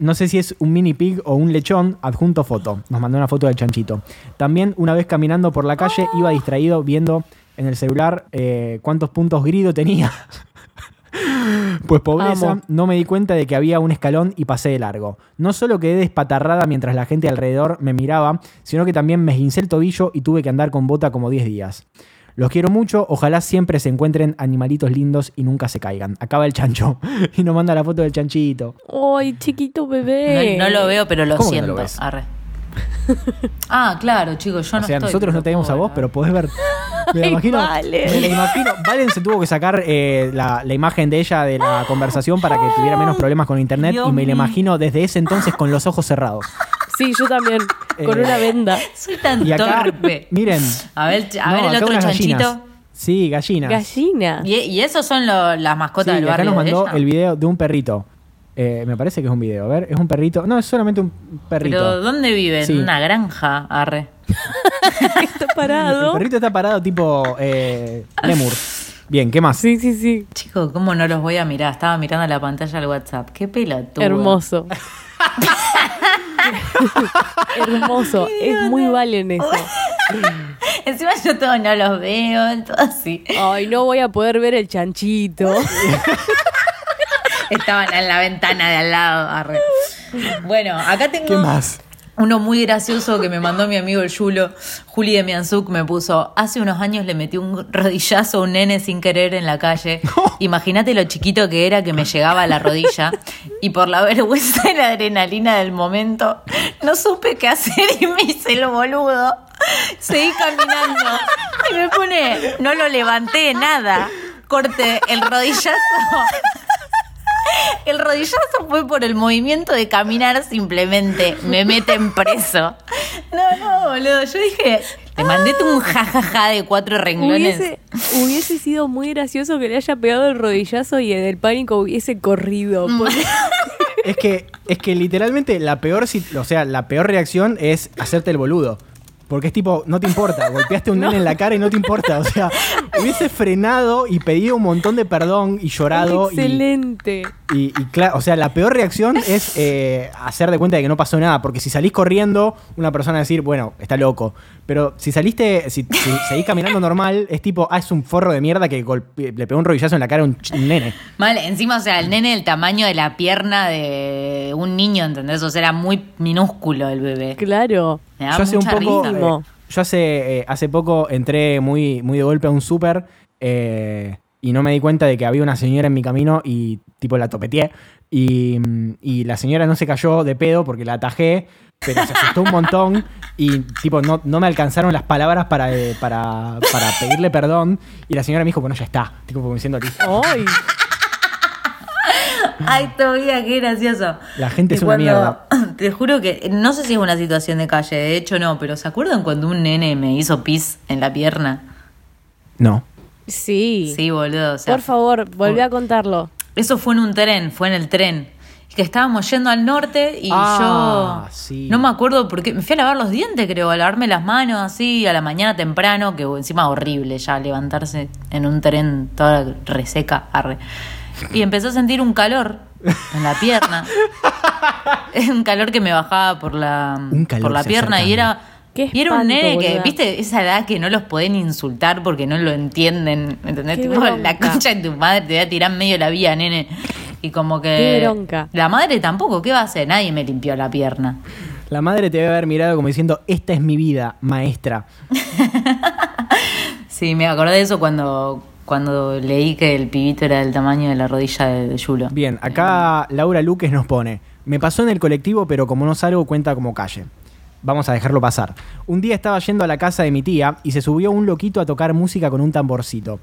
No sé si es un mini pig o un lechón. Adjunto foto. Nos mandó una foto del chanchito. También una vez caminando por la calle iba distraído viendo en el celular eh, cuántos puntos grido tenía. (laughs) Pues pobreza, Amo. no me di cuenta de que había un escalón y pasé de largo. No solo quedé despatarrada mientras la gente alrededor me miraba, sino que también me esguincé el tobillo y tuve que andar con bota como 10 días. Los quiero mucho, ojalá siempre se encuentren animalitos lindos y nunca se caigan. Acaba el chancho (laughs) y nos manda la foto del chanchito. Ay, chiquito bebé. No, no lo veo, pero lo ¿Cómo que no siento. lo ves? Arre. (laughs) Ah, claro, chicos, yo o no sea, estoy nosotros no tenemos a vos, pero podés ver. (laughs) Me la Ay, imagino. Valen. Me la imagino. Valen se tuvo que sacar eh, la, la imagen de ella de la conversación para que tuviera menos problemas con internet Dios y me la imagino desde ese entonces con los ojos cerrados. (laughs) Sí, yo también. Con Eh, una venda. Soy tan Y acá, torpe. miren. A ver, a No, ver el acá otro gallinas. chanchito. Sí, gallinas. Gallina. Y, y esos son lo- las mascotas Sí, del acá barrio nos de mandó ella. el video de un perrito. Eh, me parece que es un video. A ver, es un perrito. No, es solamente un perrito. Pero ¿dónde vive? Sí. En una granja, arre. (laughs) Está El parado. perrito está parado tipo eh, lemur. Bien, ¿qué más? Sí, sí, sí. Chicos, ¿cómo no los voy a mirar? Estaba mirando la pantalla del WhatsApp. Qué pelotudo. Hermoso. (laughs) Hermoso. Es muy valen eso. (laughs) Encima yo todo no los veo, todo así. Ay, no voy a poder ver el chanchito. Estaban en la ventana de al lado, arre. Bueno, acá tengo... ¿Qué más? Uno muy gracioso que me mandó mi amigo el Yulo, Juli de Mianzuk, me puso, hace unos años le metí un rodillazo a un nene sin querer en la calle. (laughs) Imagínate lo chiquito que era que me llegaba a la rodilla. Y por la vergüenza y la adrenalina del momento, no supe qué hacer y me hice el boludo. Seguí caminando y me pone, no lo levanté nada. Corte el rodillazo. (laughs) El rodillazo fue por el movimiento de caminar simplemente. Me meten preso. No, no, boludo. Yo dije, te mandé tú un jajaja de cuatro renglones. Hubiese, hubiese sido muy gracioso que le haya pegado el rodillazo y en el pánico hubiese corrido. Mm. porque- (laughs) Es que, es que literalmente la peor, o sea, la peor reacción es hacerte el boludo. Porque es tipo, no te importa, (laughs) golpeaste a un nene en la cara y no te importa. O sea, hubiese frenado y pedido un montón de perdón y llorado. y- Excelente. Y, y claro, o sea, la peor reacción es eh, hacer de cuenta de que no pasó nada. Porque si salís corriendo, una persona va a decir, bueno, está loco. Pero si saliste, si, si seguís caminando normal, es tipo, ah, es un forro de mierda que golpe- le pegó un rodillazo en la cara a un, un nene. Mal, encima, o sea, el nene del tamaño de la pierna de un niño, ¿entendés? O sea, era muy minúsculo el bebé. Claro. Me da Yo hace un poco, risa. eh, yo hace, eh, hace poco entré muy, muy de golpe a un súper eh, y no me di cuenta de que había una señora en mi camino y tipo la topeteé. Y, y la señora no se cayó de pedo porque la atajé, pero se asustó un montón y tipo no, no me alcanzaron las palabras para, eh, para, para pedirle perdón. Y la señora me dijo, bueno, ya está. Tipo como diciendo, listo. ¡Ay! Ay, todavía, qué gracioso. La gente Y es una mierda. (laughs) Te juro que no sé si es una situación de calle, de hecho no, pero ¿se acuerdan cuando un nene me hizo pis en la pierna? No. Sí. Sí, boludo. o sea, Por favor, volví a contarlo. Eso fue en un tren, fue en el tren. Que estábamos yendo al norte y Ah, yo sí. no me acuerdo porque me fui a lavar los dientes, creo, a lavarme las manos así a la mañana temprano, que encima horrible ya levantarse en un tren toda reseca, arre. Y empecé a sentir un calor en la pierna. (laughs) un calor que me bajaba por la, Un calor por la pierna y era Qué y era un espanto, nene que, boluda. viste, esa edad que no los pueden insultar porque no lo entienden, ¿entendés? Qué Tipo, la concha de tu madre te voy a tirar en medio de la vía, nene. Y como que... Qué bronca. La madre tampoco, ¿qué va a hacer? Nadie me limpió la pierna. La madre te debe haber mirado como diciendo, esta es mi vida, maestra. (laughs) Sí, me acordé de eso cuando, cuando leí que el pibito era del tamaño de la rodilla de, Yulo. Bien, acá Laura Luques nos pone, me pasó en el colectivo, pero como no salgo cuenta como calle. Vamos a dejarlo pasar. Un día estaba yendo a la casa de mi tía y se subió un loquito a tocar música con un tamborcito.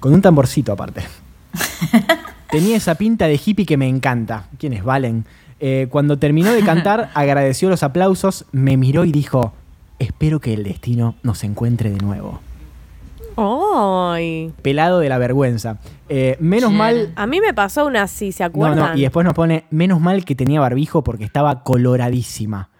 Con un tamborcito aparte. (laughs) Tenía esa pinta de hippie que me encanta. ¿Quién es Valen? Eh, cuando terminó de cantar, (laughs) agradeció los aplausos, me miró y dijo, espero que el destino nos encuentre de nuevo. ¡Ay! Pelado de la vergüenza. Eh, menos mal A mí me pasó una así, ¿se acuerdan? no, y después nos pone, menos mal que tenía barbijo porque estaba coloradísima.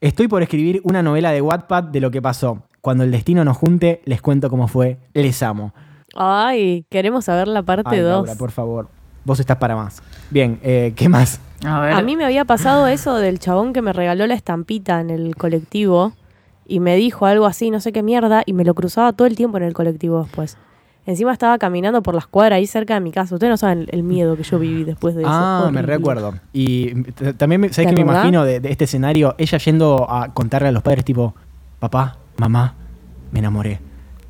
Estoy por escribir una novela de Wattpad de lo que pasó. Cuando el destino nos junte, les cuento cómo fue. Les amo. Ay, queremos saber la parte Ay, 2. Laura, por favor. Vos estás para más. Bien, eh, ¿qué más? A ver. A mí me había pasado eso del chabón que me regaló la estampita en el colectivo y me dijo algo así, no sé qué mierda, y me lo cruzaba todo el tiempo en el colectivo después. Encima estaba caminando por las cuadras ahí cerca de mi casa. Ustedes no saben el miedo que yo viví después de eso. Ah, me recuerdo. Y también, me- ¿sabes ¿Te qué me imagino de, de este escenario? Ella yendo a contarle a los padres, tipo, papá, mamá, me enamoré.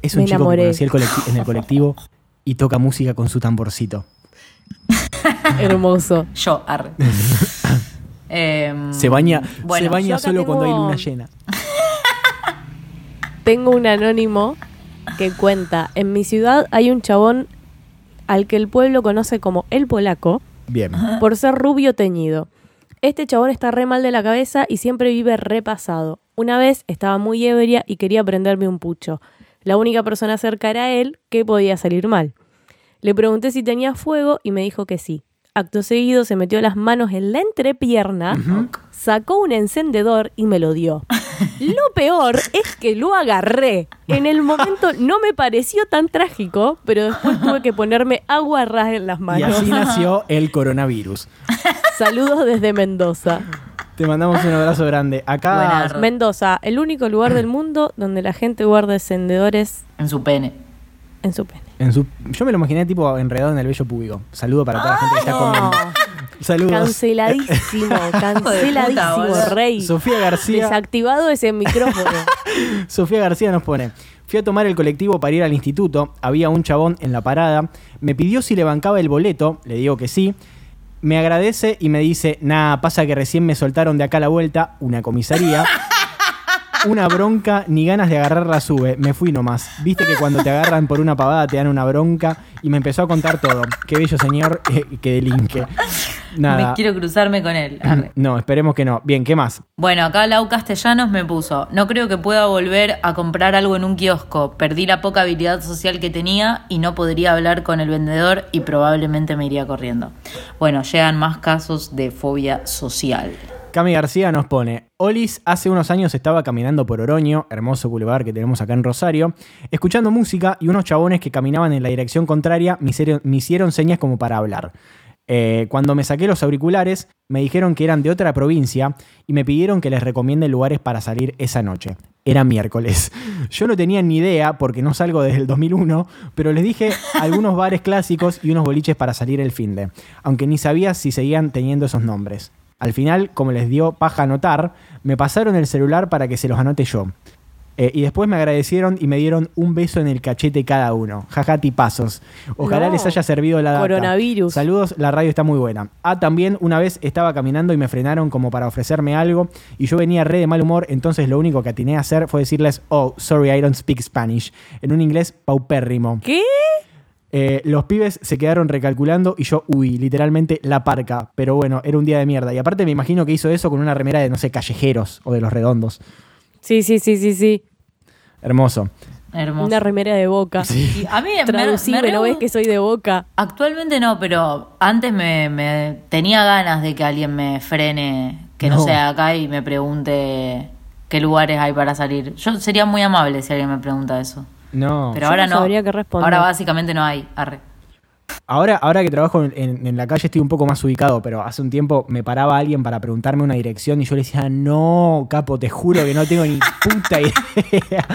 Es un Me chico enamoré. que conocí el colectivo- en el colectivo y toca música con su tamborcito. (laughs) Hermoso. Yo, arre. (laughs) Em, Se baña, bueno, se baña solo cuando hay luna llena. Tengo un anónimo que cuenta, en mi ciudad hay un chabón al que el pueblo conoce como el polaco Bien. por ser rubio teñido. Este chabón está re mal de la cabeza y siempre vive repasado. Una vez estaba muy ebria y quería prenderme un pucho. La única persona cerca era él, que podía salir mal. Le pregunté si tenía fuego y me dijo que sí. Acto seguido se metió las manos en la entrepierna, sacó un encendedor y me lo dio. (laughs) Lo peor es que lo agarré. En el momento no me pareció tan trágico, pero después tuve que ponerme agua ras en las Y manos. así (laughs) nació el coronavirus. Saludos desde Mendoza. Te mandamos un abrazo grande. Acá. Buena. Mendoza, el único lugar del mundo donde la gente guarda encendedores En su pene. en su pene. En su, yo me lo imaginé tipo enredado en el vello público. Saludo para toda la gente que está comiendo. Saludos. Canceladísimo, (laughs) canceladísimo, rey. Sofía García. Desactivado ese micrófono. (laughs) Sofía García nos pone. Fui a tomar el colectivo para ir al instituto. Había un chabón en la parada. Me pidió si le bancaba el boleto. Le digo que sí. Me agradece y me dice, nah, pasa que recién me soltaron de acá a la vuelta, una comisaría. Una bronca, ni ganas de agarrarla sube. Me fui nomás. Viste que cuando te agarran por una pavada te dan una bronca. Y me empezó a contar todo. Qué bello señor (laughs) eh, que delinque. Nada. Me quiero cruzarme con él. (clears throat) No, esperemos que no. Bien, ¿qué más? Bueno, acá Lau Castellanos me puso, no creo que pueda volver a comprar algo en un kiosco, perdí la poca habilidad social que tenía y no podría hablar con el vendedor y probablemente me iría corriendo. Bueno, llegan más casos de fobia social. Cami García nos pone, Olis hace unos años estaba caminando por Oroño, hermoso boulevard que tenemos acá en Rosario, escuchando música y unos chabones que caminaban en la dirección contraria me hicieron, me hicieron señas como para hablar. Eh, cuando me saqué los auriculares, me dijeron que eran de otra provincia y me pidieron que les recomiende lugares para salir esa noche. Era miércoles. (laughs) Yo no tenía ni idea porque no salgo desde el 2001, pero les dije (laughs) algunos bares clásicos y unos boliches para salir el fin de, aunque ni sabía si seguían teniendo esos nombres. Al final, como les dio paja anotar, me pasaron el celular para que se los anote yo. Eh, y después me agradecieron y me dieron un beso en el cachete cada uno. Jaja, tipazos. Ojalá No. les haya servido la data. Coronavirus. Saludos, la radio está muy buena. Ah, también una vez estaba caminando y me frenaron como para ofrecerme algo y yo venía re de mal humor, entonces lo único que atiné a hacer fue decirles, oh, sorry, I don't speak Spanish, en un inglés paupérrimo. ¿Qué? Eh, los pibes se quedaron recalculando y yo, uy, literalmente la parca. Pero bueno, era un día de mierda. Y aparte me imagino que hizo eso con una remera de, no sé, callejeros o de los redondos. Sí, sí, sí, sí, sí. Hermoso. Hermoso. Una remera de boca. Y a mí me- Traducime, me ¿no ves que soy de boca? Actualmente no, pero antes me, me- tenía ganas de que alguien me frene, que no, No. sea acá y me pregunte qué lugares hay para salir. Yo sería muy amable si alguien me pregunta eso. No. Pero Yo ahora no no. sabría qué responder. Ahora básicamente no hay. Arre. Ahora, ahora que trabajo en, en- en la calle estoy un poco más ubicado, pero hace un tiempo me paraba alguien para preguntarme una dirección y yo le decía, no, capo, te juro que no tengo ni (laughs) puta idea.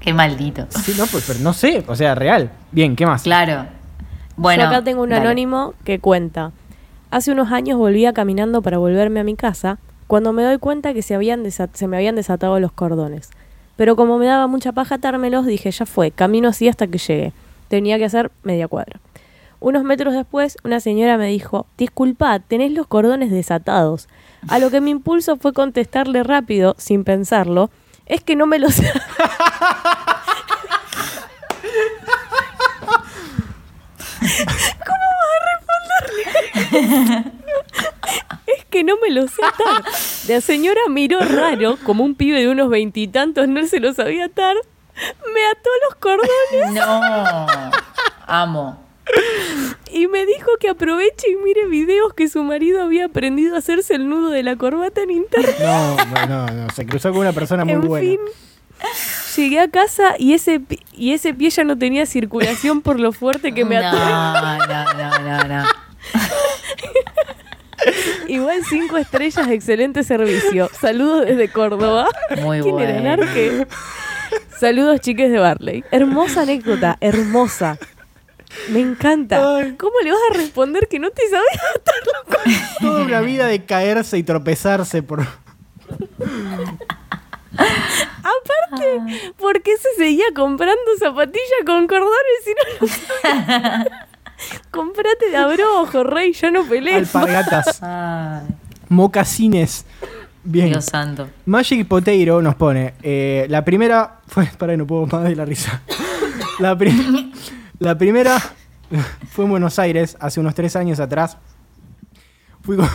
Qué maldito. Sí, no, pues, pero no sé, o sea, real. Bien, ¿qué más? Claro. Bueno. Yo acá tengo un dale. anónimo que cuenta. Hace unos años volvía caminando para volverme a mi casa cuando me doy cuenta que se, habían se me habían desatado los cordones. Pero como me daba mucha paja atármelos, dije, ya fue, camino así hasta que llegué. Tenía que hacer media cuadra. Unos metros después, una señora me dijo, disculpa, tenés los cordones desatados. A lo que mi impulso fue contestarle rápido, sin pensarlo, es que no me los... (laughs) Es que no me lo sé atar. La señora miró raro, como un pibe de unos veintitantos no se lo sabía atar. Me ató los cordones No. Amo. y me dijo que aproveche y mire videos que su marido había aprendido a hacerse el nudo de la corbata en internet. No, no, no, no, se cruzó con una persona muy en buena. fin, llegué a casa y ese, y ese pie ya no tenía circulación por lo fuerte que me ató. No, no, no, no, no. Igual cinco estrellas, excelente servicio. Saludos desde Córdoba. Muy ¿Quién era bueno. Narque? Saludos chiques de Barley. Hermosa anécdota, hermosa. Me encanta. Ay. ¿Cómo le vas a responder que no te sabes atar los cordones? Toda una vida de caerse y tropezarse por... Aparte, ¿por qué se seguía comprando zapatillas con cordones si no lo? (laughs) Comprate de abrojo, rey, ya no pelees. Alpargatas, mocasines. Bien. Dios santo. Magic Potato nos pone. eh, la primera. (laughs) Fue. Para no puedo más de la risa. (laughs) La, pri- (laughs) la primera fue en Buenos Aires hace unos tres años atrás. Fui con.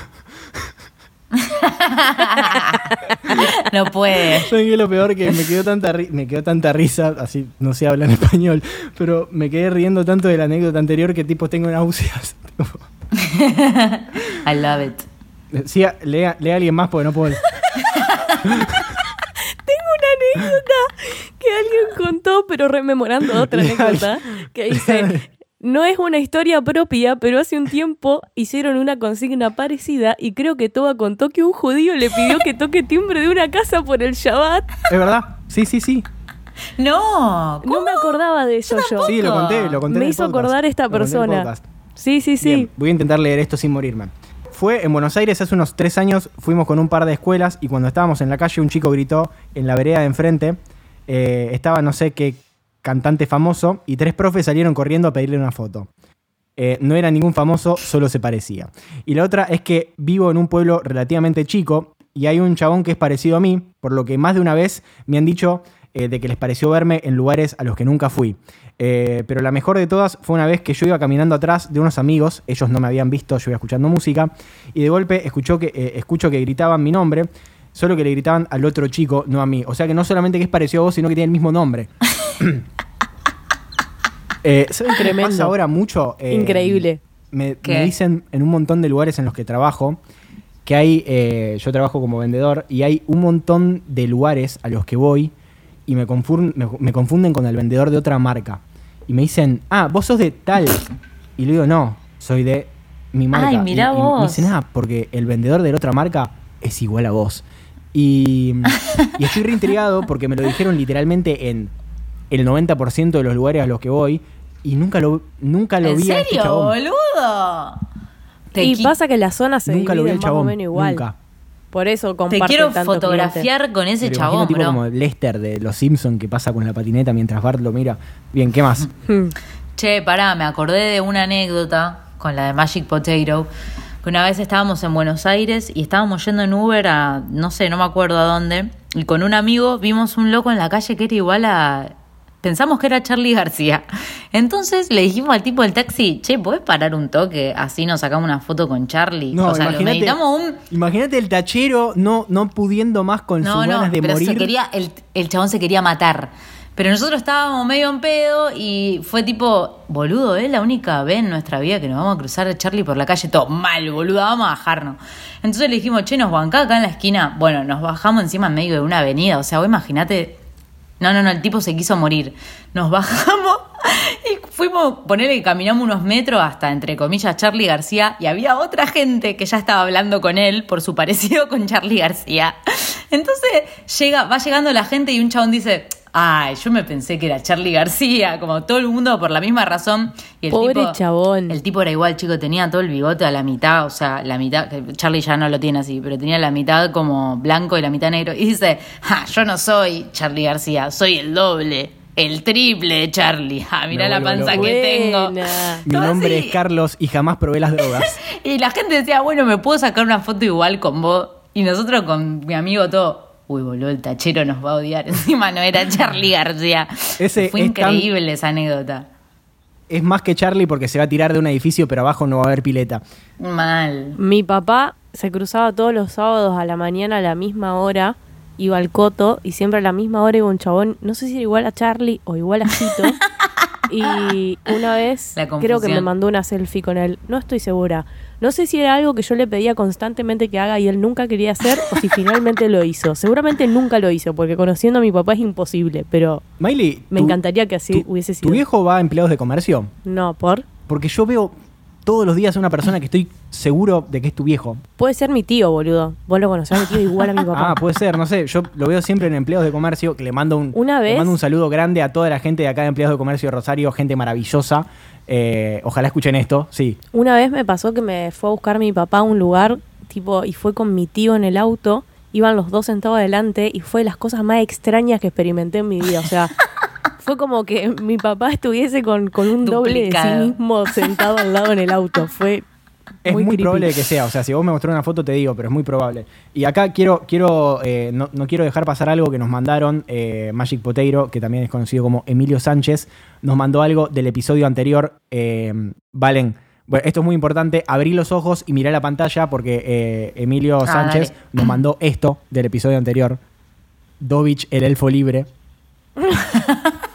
No puede. ¿Saben qué es lo peor? Que me quedó tanta, ri- me quedó tanta risa, así no se habla en español, pero me quedé riendo tanto de la anécdota anterior que tipo tengo náuseas. I love it. Sí, lea, lea a alguien más porque no puedo. (laughs) Tengo una anécdota que alguien contó, pero rememorando (laughs) otra anécdota, que dice, no es una historia propia, pero hace un tiempo hicieron una consigna parecida y creo que Toba contó que un judío le pidió que toque timbre de una casa por el Shabbat. ¿Es verdad? Sí, sí, sí. No. No me acordaba de eso yo. Sí, lo conté, lo conté. en Me el hizo podcast. acordar esta persona. Sí, sí, sí. Bien, voy a intentar leer esto sin morirme. Fue en Buenos Aires hace unos tres años, fuimos con un par de escuelas y cuando estábamos en la calle un chico gritó en la vereda de enfrente, eh, estaba no sé qué cantante famoso y tres profes salieron corriendo a pedirle una foto. Eh, no era ningún famoso, solo se parecía. Y la otra es que vivo en un pueblo relativamente chico y hay un chabón que es parecido a mí, por lo que más de una vez me han dicho eh, de que les pareció verme en lugares a los que nunca fui. Eh, pero la mejor de todas fue una vez que yo iba caminando atrás de unos amigos, ellos no me habían visto, yo iba escuchando música, y de golpe escuchó que, eh, escucho que gritaban mi nombre, solo que le gritaban al otro chico, no a mí. O sea que no solamente que es parecido a vos, sino que tiene el mismo nombre. (laughs) eh, ¿Saben qué me Tremendo. pasa ahora mucho? Eh, Increíble. Me dicen en un montón de lugares en los que trabajo que hay, eh, yo trabajo como vendedor y hay un montón de lugares a los que voy y me, confun- me, me confunden con el vendedor de otra marca. Y me dicen, ah, vos sos de tal. Y le digo, no, soy de mi marca. Ay, mirá y, y vos. me dicen, ah, porque el vendedor de la otra marca es igual a vos. Y, y estoy reintrigado porque me lo dijeron literalmente en el 90% de los lugares a los que voy y nunca lo, nunca lo ¿En vi a este serio, chabón. boludo? Te, Y pasa que las zonas se Nunca lo vi el más o chabón. menos igual. Nunca. Por eso te comparten quiero tanto fotografiar con ese Me lo chabón, imagino tipo bro. como Lester de Los Simpson que pasa con la patineta mientras Bart lo mira. Bien, ¿qué más? cliente. (laughs) Che, pará, me acordé de una anécdota con la de Magic Potato. Que una vez estábamos en Buenos Aires y estábamos yendo en Uber a, no sé, no me acuerdo a dónde. Y con un amigo vimos un loco en la calle que era igual a. Pensamos que era Charlie García. Entonces le dijimos al tipo del taxi, che, ¿podés parar un toque? Así nos sacamos una foto con Charlie. No, o sea, imagínate, un. imagínate el tachero no, no pudiendo más con No, sus no, ganas de pero morir. se quería, el, el chabón se quería matar. Pero nosotros estábamos medio en pedo y fue tipo, boludo, es la única vez en nuestra vida que nos vamos a cruzar a Charlie por la calle, todo mal, boludo, vamos a bajarnos. Entonces le dijimos, che, nos bancá acá en la esquina. Bueno, nos bajamos encima en medio de una avenida, o sea, vos imagínate. No, no, no, el tipo se quiso morir. Nos bajamos (laughs) y fuimos, ponerle que caminamos unos metros hasta, entre comillas, Charlie García y había otra gente que ya estaba hablando con él por su (laughs) parecido con Charlie García. Entonces llega, va llegando la gente y un chabón dice, ay, yo me pensé que era Charlie García, como todo el mundo por la misma razón. Y el Pobre tipo, chabón. El tipo era igual, chico, tenía todo el bigote a la mitad, o sea, la mitad, Charlie ya no lo tiene así, pero tenía la mitad como blanco y la mitad negro. Y dice, ja, yo no soy Charlie García, soy el doble, el triple de Charlie. Ja, mirá la panza que tengo. Buena. Mi nombre así. es Carlos y jamás probé las drogas. (laughs) Y la gente decía, bueno, ¿me puedo sacar una foto igual con vos? Y nosotros con mi amigo todo, uy, boludo, el tachero nos va a odiar. (laughs) Encima no era Charlie García. Ese Fue es tan- increíble esa anécdota. es más que Charlie porque se va a tirar de un edificio, pero abajo no va a haber pileta. Mal. Mi papá se cruzaba todos los sábados a la mañana a la misma hora, iba al coto y siempre a la misma hora iba un chabón, no sé si era igual a Charlie o igual a Fito. (laughs) y una vez creo que me mandó una selfie con él, no estoy segura. No sé si era algo que yo le pedía constantemente que haga y él nunca quería hacer o si finalmente lo hizo. Seguramente nunca lo hizo porque conociendo a mi papá es imposible, pero Miley, me tu- encantaría que así tu- hubiese ¿Tu sido. viejo va a empleados de comercio? No, por. Porque yo veo todos los días a una persona que estoy seguro de que es tu viejo. Puede ser mi tío, boludo. Vos lo conocés a mi tío igual a mi (laughs) papá. Ah, puede ser, no sé. Yo lo veo siempre en empleados de comercio, que le mando un, Una le vez- mando un saludo grande a toda la gente de acá de empleados de comercio de Rosario, gente maravillosa. Eh, ojalá escuchen esto, sí. Una vez me pasó que me fue a buscar mi papá a un lugar, tipo, y fue con mi tío en el auto. Iban los dos sentados adelante y fue de las cosas más extrañas que experimenté en mi vida. O sea, (laughs) fue como que mi papá estuviese con, con un doble de sí mismo sentado al lado en el auto. Fue Es muy, creepy. probable que sea, o sea, si vos me mostrás una foto te digo, pero es muy probable. Y acá quiero, quiero, eh, no, no quiero dejar pasar algo que nos mandaron eh, Magic Potato, que también es conocido como Emilio Sánchez, nos mandó algo del episodio anterior. eh, Valen, bueno, esto es muy importante, abrí los ojos y mirá la pantalla porque eh, Emilio Ah, Sánchez dale. nos mandó esto del episodio anterior. Dovich, el elfo libre. (laughs)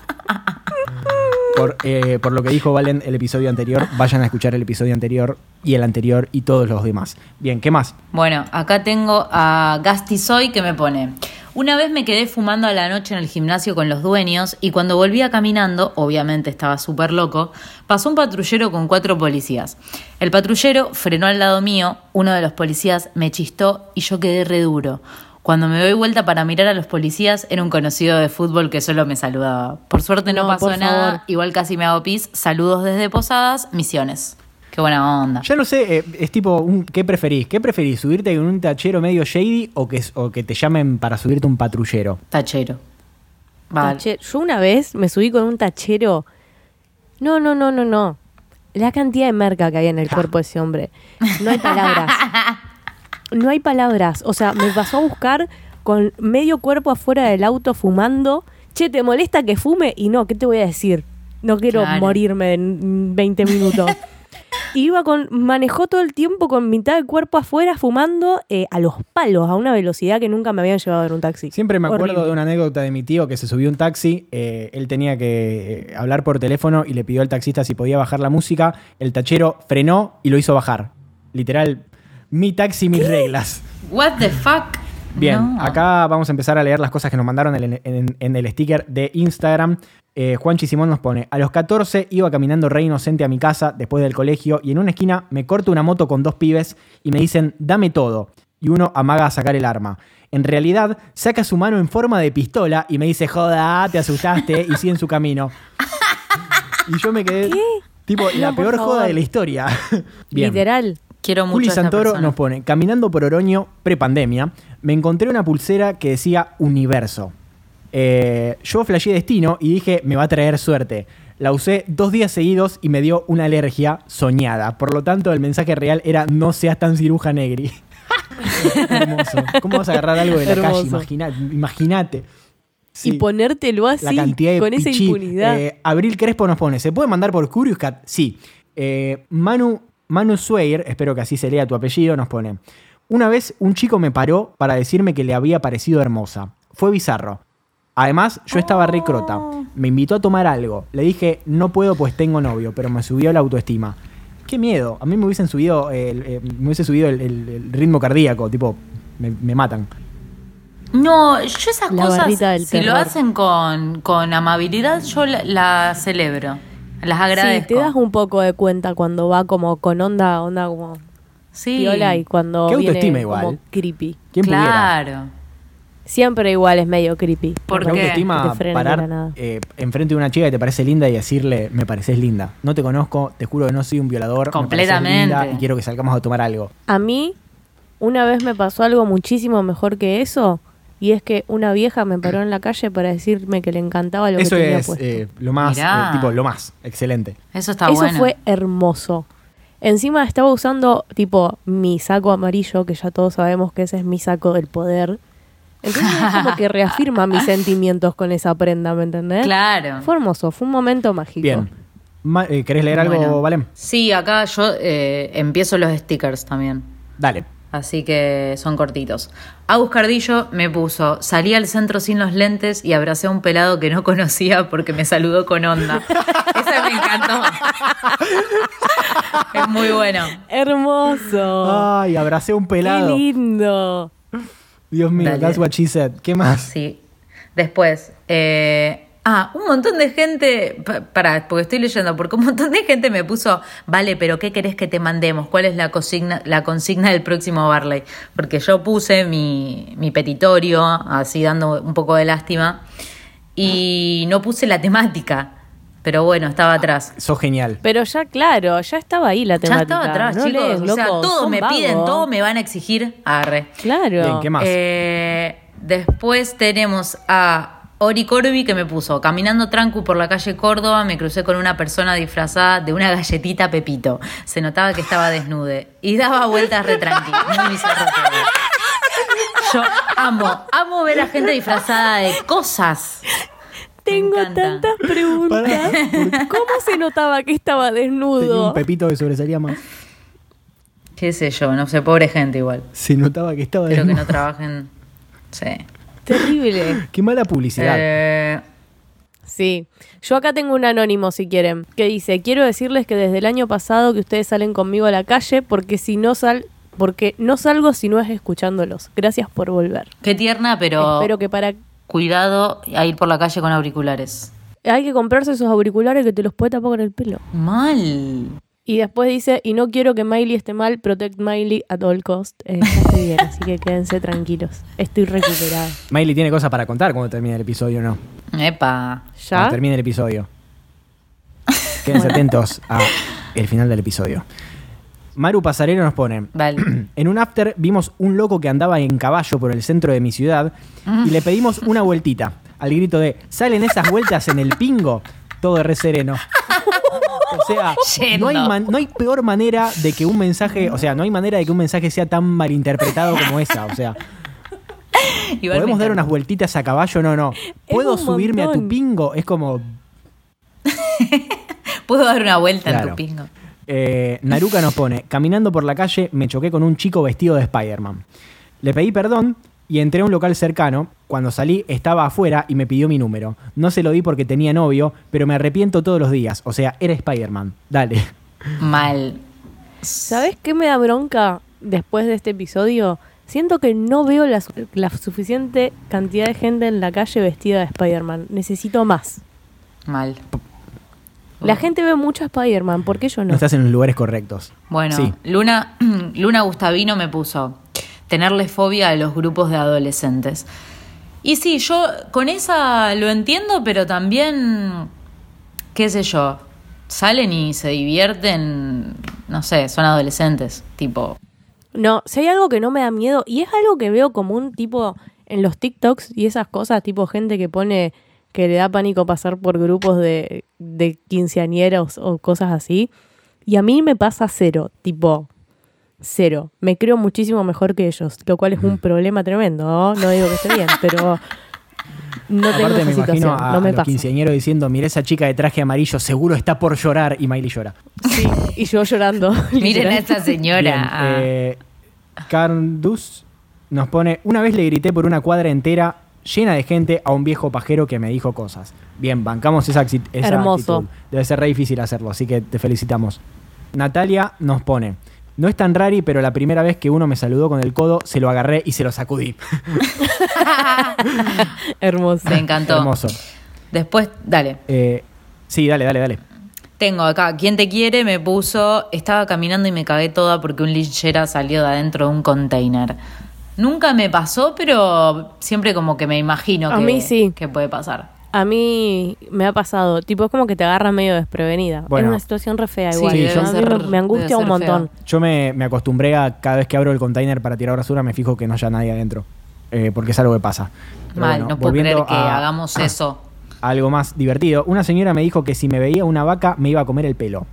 Por, eh, por lo que dijo Valen el episodio anterior, vayan a escuchar el episodio anterior y el anterior y todos los demás. Bien, ¿qué más? Bueno, acá tengo a Gastisoy que me pone. Una vez me quedé fumando a la noche en el gimnasio con los dueños y cuando volvía caminando, obviamente estaba súper loco, pasó un patrullero con cuatro policías. El patrullero frenó al lado mío, uno de los policías me chistó y yo quedé re duro. Cuando me doy vuelta para mirar a los policías, era un conocido de fútbol que solo me saludaba. Por suerte no, No, pasó nada, favor. igual casi me hago pis. Saludos desde Posadas, Misiones. Qué buena onda. Ya no sé, eh, es tipo, un, ¿qué preferís? ¿Qué preferís? ¿Subirte con un tachero medio shady o que, o que te llamen para subirte un patrullero? Tachero. Vale. Tache- Yo una vez me subí con un tachero. No, no, no, no, no. La cantidad de merca que había en el cuerpo de ese hombre. No hay palabras. (laughs) No hay palabras. O sea, me pasó a buscar con medio cuerpo afuera del auto fumando. Che, ¿te molesta que fume? Y no, ¿qué te voy a decir? No quiero Claro. morirme en 20 minutos. Y (laughs) Iba con, manejó todo el tiempo con mitad del cuerpo afuera fumando eh, a los palos, a una velocidad que nunca me habían llevado en un taxi. Siempre me acuerdo Horrible. de una anécdota de mi tío que se subió un taxi, eh, él tenía que eh, hablar por teléfono y le pidió al taxista si podía bajar la música, el tachero frenó y lo hizo bajar. Literal, mi taxi, mis reglas. What the fuck? Bien, No. acá vamos a empezar a leer las cosas que nos mandaron en, en- en el sticker de Instagram. Eh, Juanchi Simón nos pone, a los 14 iba caminando re inocente a mi casa después del colegio y en una esquina me corto una moto con dos pibes y me dicen, dame todo. Y uno amaga a sacar el arma. En realidad, saca su mano en forma de pistola y me dice, joda, te asustaste y sigue en su camino. (laughs) Y yo me quedé, tipo, la No, peor joda de la historia. (laughs) Bien. Literal. Quiero mucho Juli a esta Santoro persona. nos pone, caminando por Oroño, prepandemia, me encontré una pulsera que decía Universo. Eh, yo flasheé destino y dije, me va a traer suerte. La usé dos días seguidos y me dio una alergia soñada. Por lo tanto, el mensaje real era, no seas tan ciruja negri. (laughs) Hermoso. ¿Cómo vas a agarrar algo de la Hermoso. calle? Imagina- Imagínate. Sí Y ponértelo así, la cantidad de con esa impunidad. Eh, Abril Crespo nos pone, ¿se puede mandar por Curious Cat? Sí. Eh, Manu, Manu Sweir, espero que así se lea tu apellido, nos pone, una vez un chico me paró para decirme que le había parecido hermosa. Fue bizarro. Además, yo estaba re crota. Me invitó a tomar algo. Le dije, no puedo pues tengo novio, pero me subió la autoestima. Qué miedo. A mí me hubiesen subido, el, eh, me hubiese subido el, el- el ritmo cardíaco, tipo, me, me matan. No, yo esas La cosas, si lo hacen con, con amabilidad, yo la, la celebro. Las agradezco. Sí, te das un poco de cuenta cuando va como con onda, onda como Sí, piola y cuando Qué viene autoestima como igual. creepy. ¿Quién pudiera? claro. Siempre igual es medio creepy. ¿Por La qué? autoestima, te parar eh, enfrente de una chica que te parece linda y decirle, me pareces linda. No te conozco, te juro que no soy un violador. me Completamente. linda y quiero que salgamos a tomar algo. A mí, una vez me pasó algo muchísimo mejor que eso, y es que una vieja me paró en la calle para decirme que le encantaba lo Eso que tenía es puesto. eh, lo más, eh, tipo, lo más. Excelente. Eso está Eso bueno. fue hermoso. Encima estaba usando tipo mi saco amarillo, que ya todos sabemos que ese es mi saco del poder. Entonces es como que reafirma mis (laughs) sentimientos con esa prenda, ¿me entendés? Claro. Fue hermoso, fue un momento mágico. Bien. Ma- eh, ¿Querés leer algo, Bueno. Valem? Sí, acá yo eh, empiezo los stickers también. Dale. Así que son cortitos. Agus Cardillo me puso, salí al centro sin los lentes y abracé a un pelado que no (laughs) conocía porque me saludó con onda. Ese me encantó. (laughs) es muy bueno. Hermoso. Ay, abracé a un Qué pelado. lindo. Dios mío, Dale. that's what she said. ¿Qué más? Sí. Después, eh, ah, un montón de gente, pa- pará, porque estoy leyendo, porque un montón de gente me puso, vale, pero ¿qué querés que te mandemos? ¿Cuál es la consigna, la consigna del próximo Barley? Porque yo puse mi, mi petitorio, así dando un poco de lástima, y no puse la temática, pero bueno, estaba atrás. Sos genial. Pero ya, claro, ya estaba ahí la Ya temática. estaba atrás, no chicos. lees, o sea, loco, todo son me piden, vagos. todo me van a exigir. Arre. Claro. Bien, ¿qué más? Eh, después tenemos a Ori Corby que me puso, caminando trancu por la calle Córdoba, me crucé con una persona disfrazada de una galletita Pepito. Se notaba que estaba desnude y daba vueltas re tranqui. Muy bizarro todo. Yo amo, amo ver a gente disfrazada de cosas. Tengo tantas preguntas. ¿Cómo se notaba que estaba Tenía desnudo? un pepito que sobresalía más. Qué sé yo, no sé, pobre gente igual. Se notaba que estaba Espero que desnudo. no trabajen. Sí. Terrible. (gasps) Qué mala publicidad. Eh, Sí. Yo acá tengo un anónimo, si quieren, que dice, quiero decirles que desde el año pasado que ustedes salen conmigo a la calle porque si no sal porque no salgo si no es escuchándolos. Gracias por volver. qué tierna, pero Espero que para cuidado a ir por la calle con auriculares. hay que comprarse esos auriculares que te los puede tapar con el pelo. Mal. Y después dice, y no quiero que Miley esté mal, protect Miley at all cost. Eh, estoy bien, (laughs) así que quédense tranquilos. Estoy recuperada. Miley tiene cosas para contar cuando termine el episodio, ¿no? Epa. ¿Ya? Cuando termine el episodio. Quédense atentos a el final del episodio. Maru Pasarero nos pone, Vale. (clears throat) en un after vimos un loco que andaba en caballo por el centro de mi ciudad y le pedimos una vueltita. Al grito de, ¿salen esas vueltas en el pingo? Todo re sereno. O sea, no hay, man- no hay peor manera de que un mensaje, o sea, no hay manera de que un mensaje sea tan malinterpretado como esa. O sea, (laughs) ¿podemos dar unas vueltitas a caballo? No, no. ¿Puedo subirme a tu pingo? Es como, (laughs) Puedo dar una vuelta en Claro. tu pingo. Eh, Naruka nos pone, caminando por la calle me choqué con un chico vestido de Spider-Man. Le pedí perdón y entré a un local cercano. Cuando salí estaba afuera y me pidió mi número. No se lo di porque tenía novio, pero me arrepiento todos los días. O sea, era Spider-Man. Dale. Mal. ¿Sabes qué me da bronca después de este episodio? Siento que no veo la, su- la suficiente cantidad de gente en la calle vestida de Spider-Man. Necesito más. Mal. La gente ve mucho a Spider-Man, ¿por qué yo No no? estás en los lugares correctos. Bueno, Sí. Luna, (clears throat) Luna Gustavino me puso tenerle fobia a los grupos de adolescentes. Y sí, yo con esa lo entiendo, pero también, qué sé yo, salen y se divierten, no sé, son adolescentes, tipo, No, si hay algo que no me da miedo, y es algo que veo común, tipo, en los TikToks y esas cosas, tipo gente que pone que le da pánico pasar por grupos de, de quinceañeros o cosas así. Y a mí me pasa cero, tipo, cero. Me creo muchísimo mejor que ellos, lo cual es un problema tremendo, ¿no? No digo que esté bien, (laughs) pero no tengo Aparte esa me imagino situación, a, no a me los pasa. quinceañeros diciendo, mira esa chica de traje amarillo, seguro está por llorar. Y Miley llora. Sí, y yo llorando. (laughs) miren a esta señora. Bien, eh, Cardus nos pone, una vez le grité por una cuadra entera llena de gente a un viejo pajero que me dijo cosas. Bien, bancamos esa, esa Hermoso. actitud. Debe ser re difícil hacerlo, así que te felicitamos. Natalia nos pone, no es tan rari, pero la primera vez que uno me saludó con el codo, se lo agarré y se lo sacudí. (laughs) Hermoso. me encantó. Hermoso. Después, dale. Eh, sí, dale, dale, dale. Tengo acá, quien te quiere me puso, estaba caminando y me cagué toda porque un linchera salió de adentro de un container. Nunca me pasó, pero siempre como que me imagino A que, mí sí. que puede pasar. A mí me ha pasado, tipo es como que te agarra medio desprevenida. Bueno. es una situación re fea Sí, igual. a mí ser- me, me angustia un montón. feo. Yo me, me acostumbré a cada vez que abro el container para tirar basura, me fijo que no haya nadie adentro. eh, porque es algo que pasa. Pero Mal, bueno, no puedo creer volviendo que a- hagamos (clears throat) eso. algo más divertido. Una señora me dijo que si me veía una vaca me iba a comer el pelo.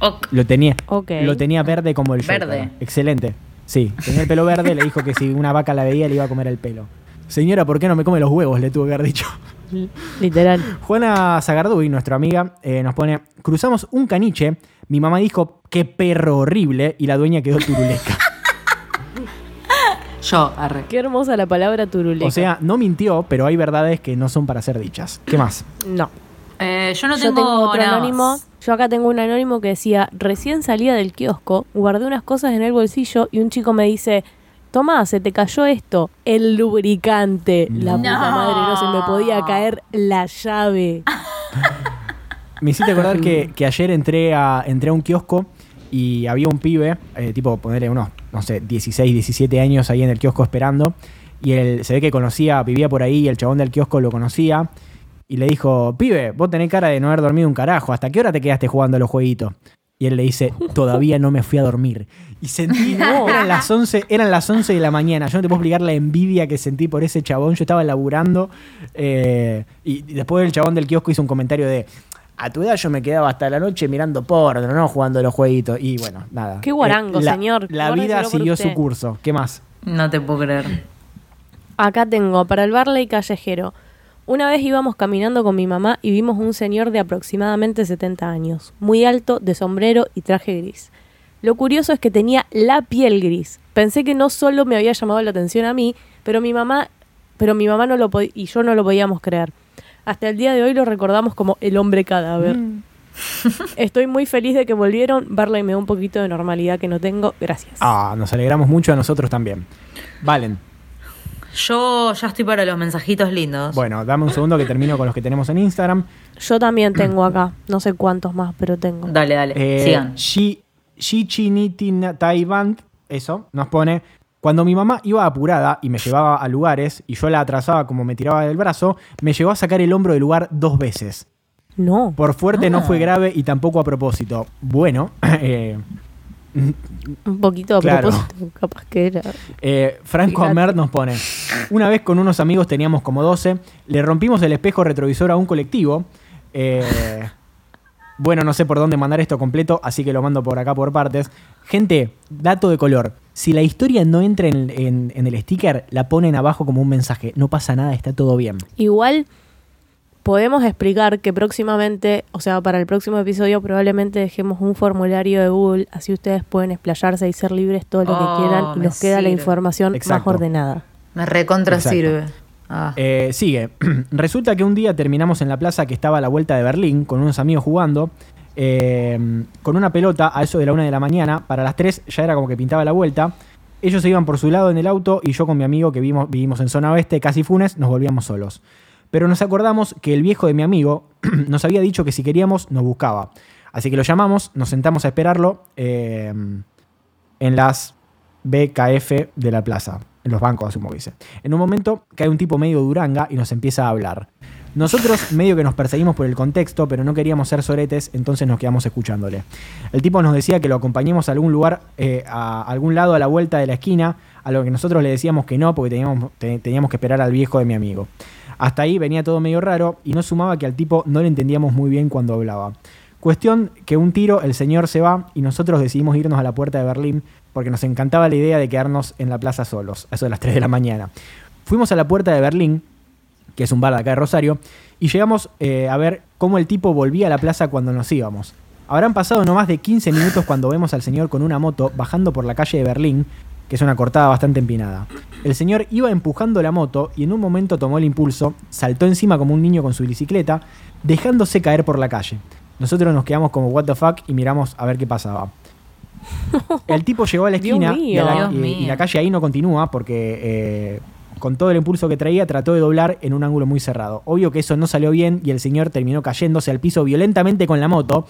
Ok. Lo tenía, Ok. lo tenía verde como el. Verde. Excelente. Sí, tenía el pelo verde, le dijo que si una vaca la veía le iba a comer el pelo. Señora, ¿por qué no me come los huevos? Le tuve que haber dicho. (laughs) Literal. Juana Zagarduy, nuestra amiga, eh, nos pone, cruzamos un caniche, mi mamá dijo, qué perro horrible, y la dueña quedó turuleca. (laughs) Yo, arre. Qué hermosa la palabra turuleca. o sea, no mintió, pero hay verdades que no son para ser dichas. ¿Qué más? no. Eh, yo no Yo tengo, tengo otro nada anónimo. más. Yo acá tengo un anónimo que decía, recién salía del kiosco, guardé unas cosas en el bolsillo y un chico me dice, toma, se te cayó esto, el lubricante. La No. puta madre, no se me podía caer la llave. (laughs) Me hiciste acordar que, que ayer entré a, entré a un kiosco y había un pibe, eh, tipo ponerle unos, no sé, 16, 17 años ahí en el kiosco esperando. Y él se ve que conocía, vivía por ahí y el chabón del kiosco lo conocía. Y le dijo, pibe, vos tenés cara de no haber dormido un carajo. ¿Hasta qué hora te quedaste jugando a los jueguitos? Y él le dice, todavía no me fui a dormir. Y sentí, eran, las (laughs) 11, eran las 11 de la mañana. Yo no te puedo explicar la envidia que sentí por ese chabón. Yo estaba laburando eh, y después el chabón del kiosco hizo un comentario de, a tu edad yo me quedaba hasta la noche mirando porno, no jugando los jueguitos. Y bueno, nada. Qué guarango, Eh, la- señor. La vida siguió usted. su curso. ¿Qué más? No te puedo creer. Acá tengo, para el Barley Callejero. Una vez íbamos caminando con mi mamá y vimos un señor de aproximadamente 70 años, muy alto, de sombrero y traje gris. Lo curioso es que tenía la piel gris. Pensé que no solo me había llamado la atención a mí, pero mi mamá, pero mi mamá no lo y yo no lo podíamos creer. Hasta el día de hoy lo recordamos como el hombre cadáver. (laughs) Estoy muy feliz de que volvieron. Barley me da un poquito de normalidad que no tengo. Gracias. Ah, nos alegramos mucho a nosotros también. Valen. Yo ya estoy para los mensajitos lindos. Bueno, dame un segundo que termino con los que tenemos en Instagram. Yo también tengo acá. No sé cuántos más, pero tengo. Dale, dale. Eh, Sigan. Shi- Shichiniti Taiwan, eso, nos pone. Cuando mi mamá iba apurada y me llevaba a lugares y yo la atrasaba como me tiraba del brazo, me llevó a sacar el hombro del lugar dos veces. No. Por fuerte no Ah. fue grave y tampoco a propósito. Bueno, (clears throat) eh, Un poquito a Claro. propósito, capaz que era. eh, Franco Fíjate. Amer nos pone, una vez con unos amigos teníamos como 12, le rompimos el espejo retrovisor a un colectivo. eh, bueno, no sé por dónde mandar esto completo, así que lo mando por acá por partes. Gente, dato de color. Si la historia no entra en, en- en el sticker, la ponen abajo como un mensaje. No pasa nada, está todo bien. Igual podemos explicar que próximamente, o sea, para el próximo episodio probablemente dejemos un formulario de Google, así ustedes pueden explayarse y ser libres todo lo Oh, que quieran y nos queda la información Exacto. más ordenada. Me recontra Exacto. sirve. Ah. Eh, sigue. (clears throat) Resulta que un día terminamos en la plaza que estaba a la vuelta de Berlín con unos amigos jugando. eh, con una pelota a eso de la una de la mañana. Para las 3 ya era como que pintaba la vuelta. Ellos se iban por su lado en el auto y yo con mi amigo que vivimos, vivimos en zona oeste, casi Funes, nos volvíamos solos. Pero nos acordamos que el viejo de mi amigo (clears throat) nos había dicho que si queríamos nos buscaba. Así que lo llamamos, nos sentamos a esperarlo eh, en las BKF de la plaza, los bancos, asumo que dice. En un momento cae un tipo medio duranga y nos empieza a hablar. Nosotros (laughs) medio que nos perseguimos por el contexto, pero no queríamos ser soretes, entonces nos quedamos escuchándole. El tipo nos decía que lo acompañemos a algún lugar, eh, a algún lado a la vuelta de la esquina, a lo que nosotros le decíamos que no, porque teníamos, te- teníamos que esperar al viejo de mi amigo. Hasta ahí venía todo medio raro y no sumaba que al tipo no le entendíamos muy bien cuando hablaba. Cuestión que un tiro el señor se va y nosotros decidimos irnos a la puerta de Berlín porque nos encantaba la idea de quedarnos en la plaza solos, a eso de las 3 de la mañana. Fuimos a la puerta de Berlín, que es un bar de acá de Rosario, y llegamos eh, a ver cómo el tipo volvía a la plaza cuando nos íbamos. Habrán pasado no más de 15 minutos cuando vemos al señor con una moto bajando por la calle de Berlín, que es una cortada bastante empinada. El señor iba empujando la moto y en un momento tomó el impulso, saltó encima como un niño con su bicicleta, dejándose caer por la calle. Nosotros nos quedamos como what the fuck y miramos a ver qué pasaba. (laughs) El tipo llegó a la Dios esquina y, a la, y- y calle ahí no continúa porque eh, con todo el impulso que traía trató de doblar en un ángulo muy cerrado. Obvio que eso no salió bien y el señor terminó cayéndose al piso violentamente con la moto.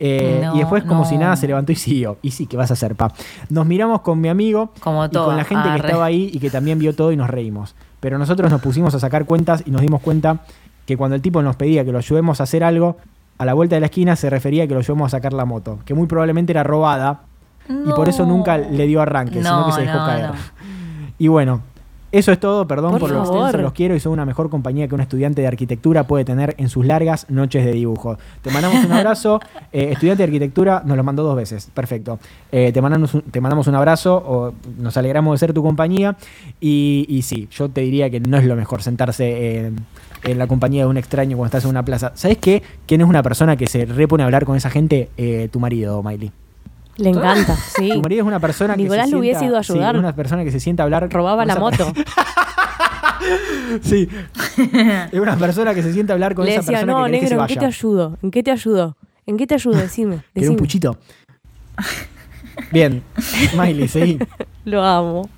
Eh, No, y después, como no. si nada, se levantó y siguió. Y sí, ¿qué vas a hacer, pa? Nos miramos con mi amigo Como y con la gente que estaba ahí y que también vio todo y nos reímos. Pero nosotros nos pusimos a sacar cuentas y nos dimos cuenta que cuando el tipo nos pedía que lo ayudemos a hacer algo, a la vuelta de la esquina se refería a que lo ayudemos a sacar la moto, que muy probablemente era robada y por eso nunca le dio arranque, sino No, que se dejó no, caer. Y bueno, eso es todo, perdón por, Por lo extenso, los quiero y son una mejor compañía que un estudiante de arquitectura puede tener en sus largas noches de dibujo. Te mandamos un abrazo, (laughs) eh, estudiante de arquitectura, nos lo mandó dos veces, perfecto. Eh, te, mandamos un, te mandamos un abrazo, o nos alegramos de ser tu compañía y, y sí, yo te diría que no es lo mejor sentarse en, en la compañía de un extraño cuando estás en una plaza. ¿Sabes qué? ¿Quién es una persona que se repone a hablar con esa gente? Eh, tu marido, Miley. Le encanta, sí. Tu marido es una persona que Nicolás lo hubiese sienta- ido a sí, ayudar. es una persona que se sienta a hablar. Robaba la moto. (laughs) Sí. es una persona que se sienta a hablar con Le esa decía, persona no, que querés que se negro, ¿en qué te ayudo? ¿En qué te ayudo? ¿En qué te ayudo? Decime. (laughs) ¿Querés un decime. puchito? Bien, Miley, seguí. (laughs) Lo amo.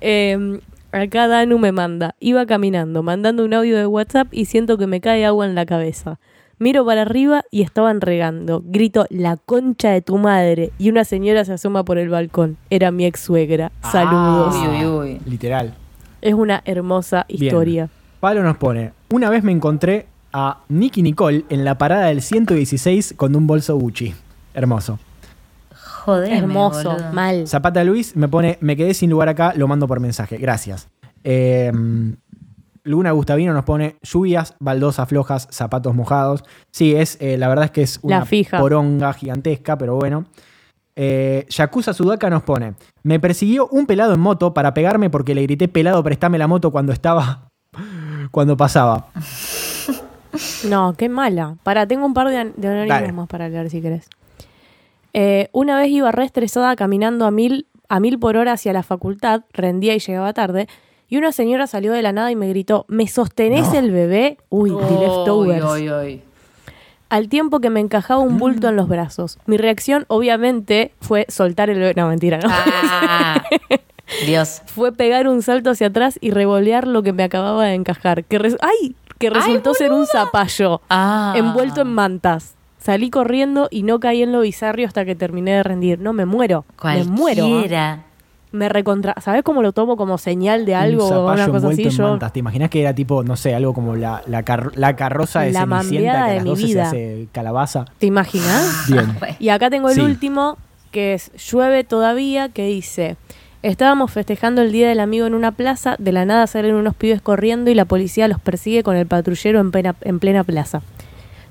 Eh, acá Danu me manda. Iba caminando, mandando un audio de WhatsApp y siento que me cae agua en la cabeza. Miro para arriba y estaban regando. Grito, la concha de tu madre. Y una señora se asoma por el balcón. Era mi ex suegra. Saludos. Uy, uy, uy. Literal. Es una hermosa Bien. historia. Pablo nos pone, una vez me encontré a Nicky Nicole en la parada del 116 con un bolso Gucci. Hermoso. Joder. Hermoso, mal. Zapata Luis me pone, me quedé sin lugar acá, lo mando por mensaje. Gracias. Eh, Luna Gustavino nos pone lluvias, baldosas flojas, zapatos mojados. Sí, es, eh, la verdad es que es una La fija. poronga gigantesca, pero bueno. Eh, Yakuza Sudaka nos pone, me persiguió un pelado en moto para pegarme porque le grité pelado, préstame la moto cuando estaba, (laughs) cuando pasaba. No, qué mala. Para, tengo un par de, de anónimos Dale. más para leer si querés. Eh, una vez iba re estresada caminando a mil, a mil por hora hacia la facultad, rendía y llegaba tarde, y una señora salió de la nada y me gritó, ¿me sostenés No. el bebé? Uy, the leftovers. Al tiempo que me encajaba un bulto en los brazos. Mi reacción, obviamente, fue soltar el bebé. No, mentira, no. Ah, (laughs) Dios. Fue pegar un salto hacia atrás y revolear lo que me acababa de encajar. Que res- ¡Ay! Que resultó ser un zapallo. Ah. envuelto en mantas. Salí corriendo y no caí en lo bizarrio hasta que terminé de rendir. No, me muero. Me muero. ¿ah? Cualquiera. me recontra. ¿Sabes cómo lo tomo como señal de algo un o una zapallo cosa así? envuelto en Yo, mantas. ¿Te imaginas que era tipo, no sé, algo como la, la, car- la carroza de La Cenicienta que a de las mi 12 se hace calabaza? ¿te imaginas? (gasps) Bien. Y acá tengo el Sí. último, que es Llueve todavía, que dice, estábamos festejando el Día del Amigo en una plaza, de la nada salen unos pibes corriendo y la policía los persigue con el patrullero en plena, en plena plaza.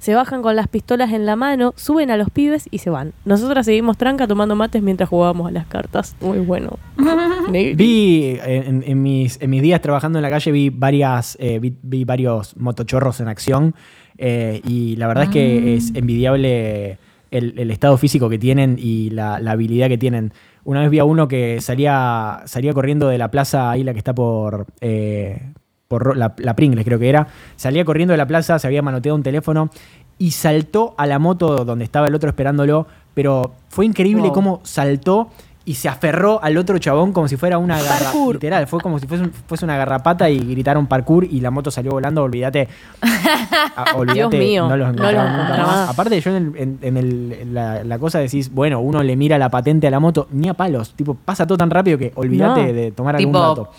Se bajan con las pistolas en la mano, suben a los pibes y se van. Nosotras seguimos tranca tomando mates mientras jugábamos a las cartas. Muy bueno. (laughs) Vi en, en mis, en mis días trabajando en la calle, vi varias, eh, vi, vi varios motochorros en acción. eh, y la verdad es que es envidiable el, el estado físico que tienen y la, la habilidad que tienen. Una vez vi a uno que salía, salía corriendo de la plaza ahí, la que está por, eh, por la, la Pringles, creo que era. Salía corriendo de la plaza, se había manoteado un teléfono y saltó a la moto donde estaba el otro esperándolo. Pero fue increíble Wow. cómo saltó y se aferró al otro chabón como si fuera una garra, Parkour. literal, fue como si fuese, un- fuese una garrapata y gritaron parkour y la moto salió volando, olvídate. Ah, (laughs) olvídate, Dios mío, no los no encontraron los nunca más. Aparte, yo en, el- en- en el- en la, la cosa decís, bueno, uno le mira la patente a la moto, ni a palos, tipo, pasa todo tan rápido que olvídate No. de tomar algún Tipo, dato.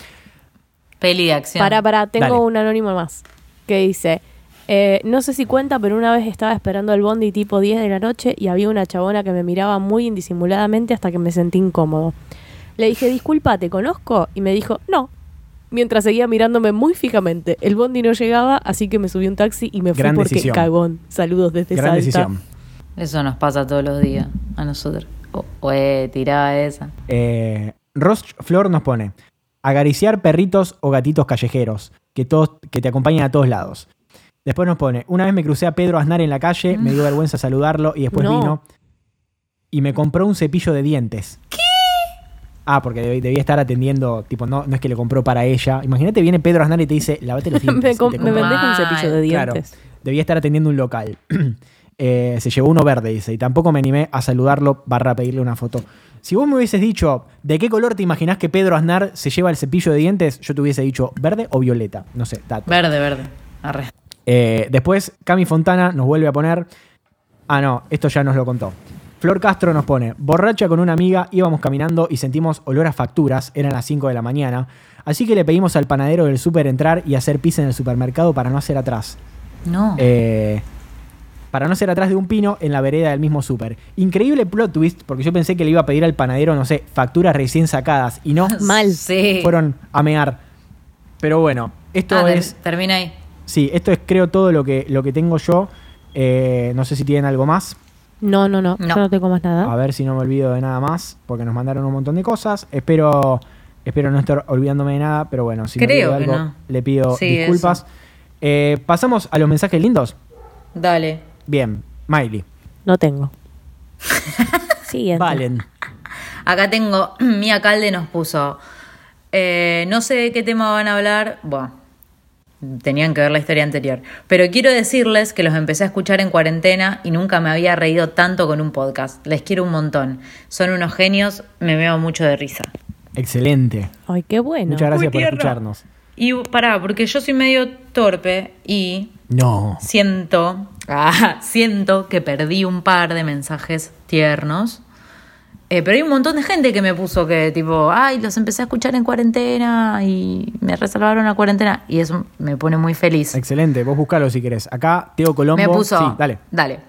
Peli de acción. Para, para, tengo Dale. un anónimo más que dice, eh, no sé si cuenta, pero una vez estaba esperando el bondi tipo 10 de la noche y había una chabona que me miraba muy indisimuladamente hasta que me sentí incómodo. Le dije, disculpa, ¿te conozco? Y me dijo, no. Mientras seguía mirándome muy fijamente. El bondi no llegaba, así que me subí un taxi y me fui Gran porque decisión. cagón. Saludos desde Gran Salta. decisión. Eso nos pasa todos los días a nosotros. O, o, eh, tirada esa. Eh, Ross Flor nos pone, acariciar perritos o gatitos callejeros, que, todos, que te acompañan a todos lados. Después nos pone, una vez me crucé a Pedro Aznar en la calle, me dio vergüenza saludarlo y después No. vino y me compró un cepillo de dientes. ¿Qué? Ah, porque deb- debía estar atendiendo, tipo, no, no es que le compró para ella. Imagínate, viene Pedro Aznar y te dice, lavate los (laughs) dientes. me, me vendés un cepillo de Claro, dientes. debía estar atendiendo un local. (clears throat) Eh, se llevó uno verde, dice, y tampoco me animé a saludarlo barra pedirle una foto. Si vos me hubieses dicho de qué color te imaginás que Pedro Aznar se lleva el cepillo de dientes, yo te hubiese dicho verde o violeta. No sé, dato. Verde, verde. Arre. Eh, después, Cami Fontana nos vuelve a poner. Ah, no, esto ya nos lo contó. Flor Castro nos pone, borracha con una amiga, íbamos caminando y sentimos olor a facturas, eran las 5 de la mañana, así que le pedimos al panadero del súper entrar y hacer pis en el supermercado para no hacer atrás. No. Eh, para no ser atrás de un pino en la vereda del mismo súper. Increíble plot twist, porque yo pensé que le iba a pedir al panadero, no sé, facturas recién sacadas, y no, (laughs) mal. Sí. fueron a mear. Pero bueno, esto Ah, ter- es... Termina ahí. Sí, esto es creo todo lo que, lo que tengo yo. Eh, no sé si tienen algo más. No, no, no, No. yo no tengo más nada. A ver si no me olvido de nada más, porque nos mandaron un montón de cosas. Espero, espero no estar olvidándome de nada, pero bueno, si Creo me olvido algo, no. le pido Sí, disculpas. Eh, Pasamos a los mensajes lindos. Dale. Bien, Miley. No tengo. (laughs) Siguiente. Valen. Acá tengo, (clears throat) Mía Calde nos puso, eh, no sé de qué tema van a hablar, bueno, tenían que ver la historia anterior, pero quiero decirles que los empecé a escuchar en cuarentena y nunca me había reído tanto con un podcast. Les quiero un montón. Son unos genios, me veo mucho de risa. Excelente. Ay, qué bueno. Muchas gracias Muy por tierno. escucharnos. Y pará, porque yo soy medio torpe y No. siento, ah, siento que perdí un par de mensajes tiernos. Eh, pero hay un montón de gente que me puso que tipo, ay, los empecé a escuchar en cuarentena y me resalvaron la cuarentena y eso me pone muy feliz. Excelente. Vos buscalo si querés. Acá, Teo Colombo. Me puso, Sí, dale. dale.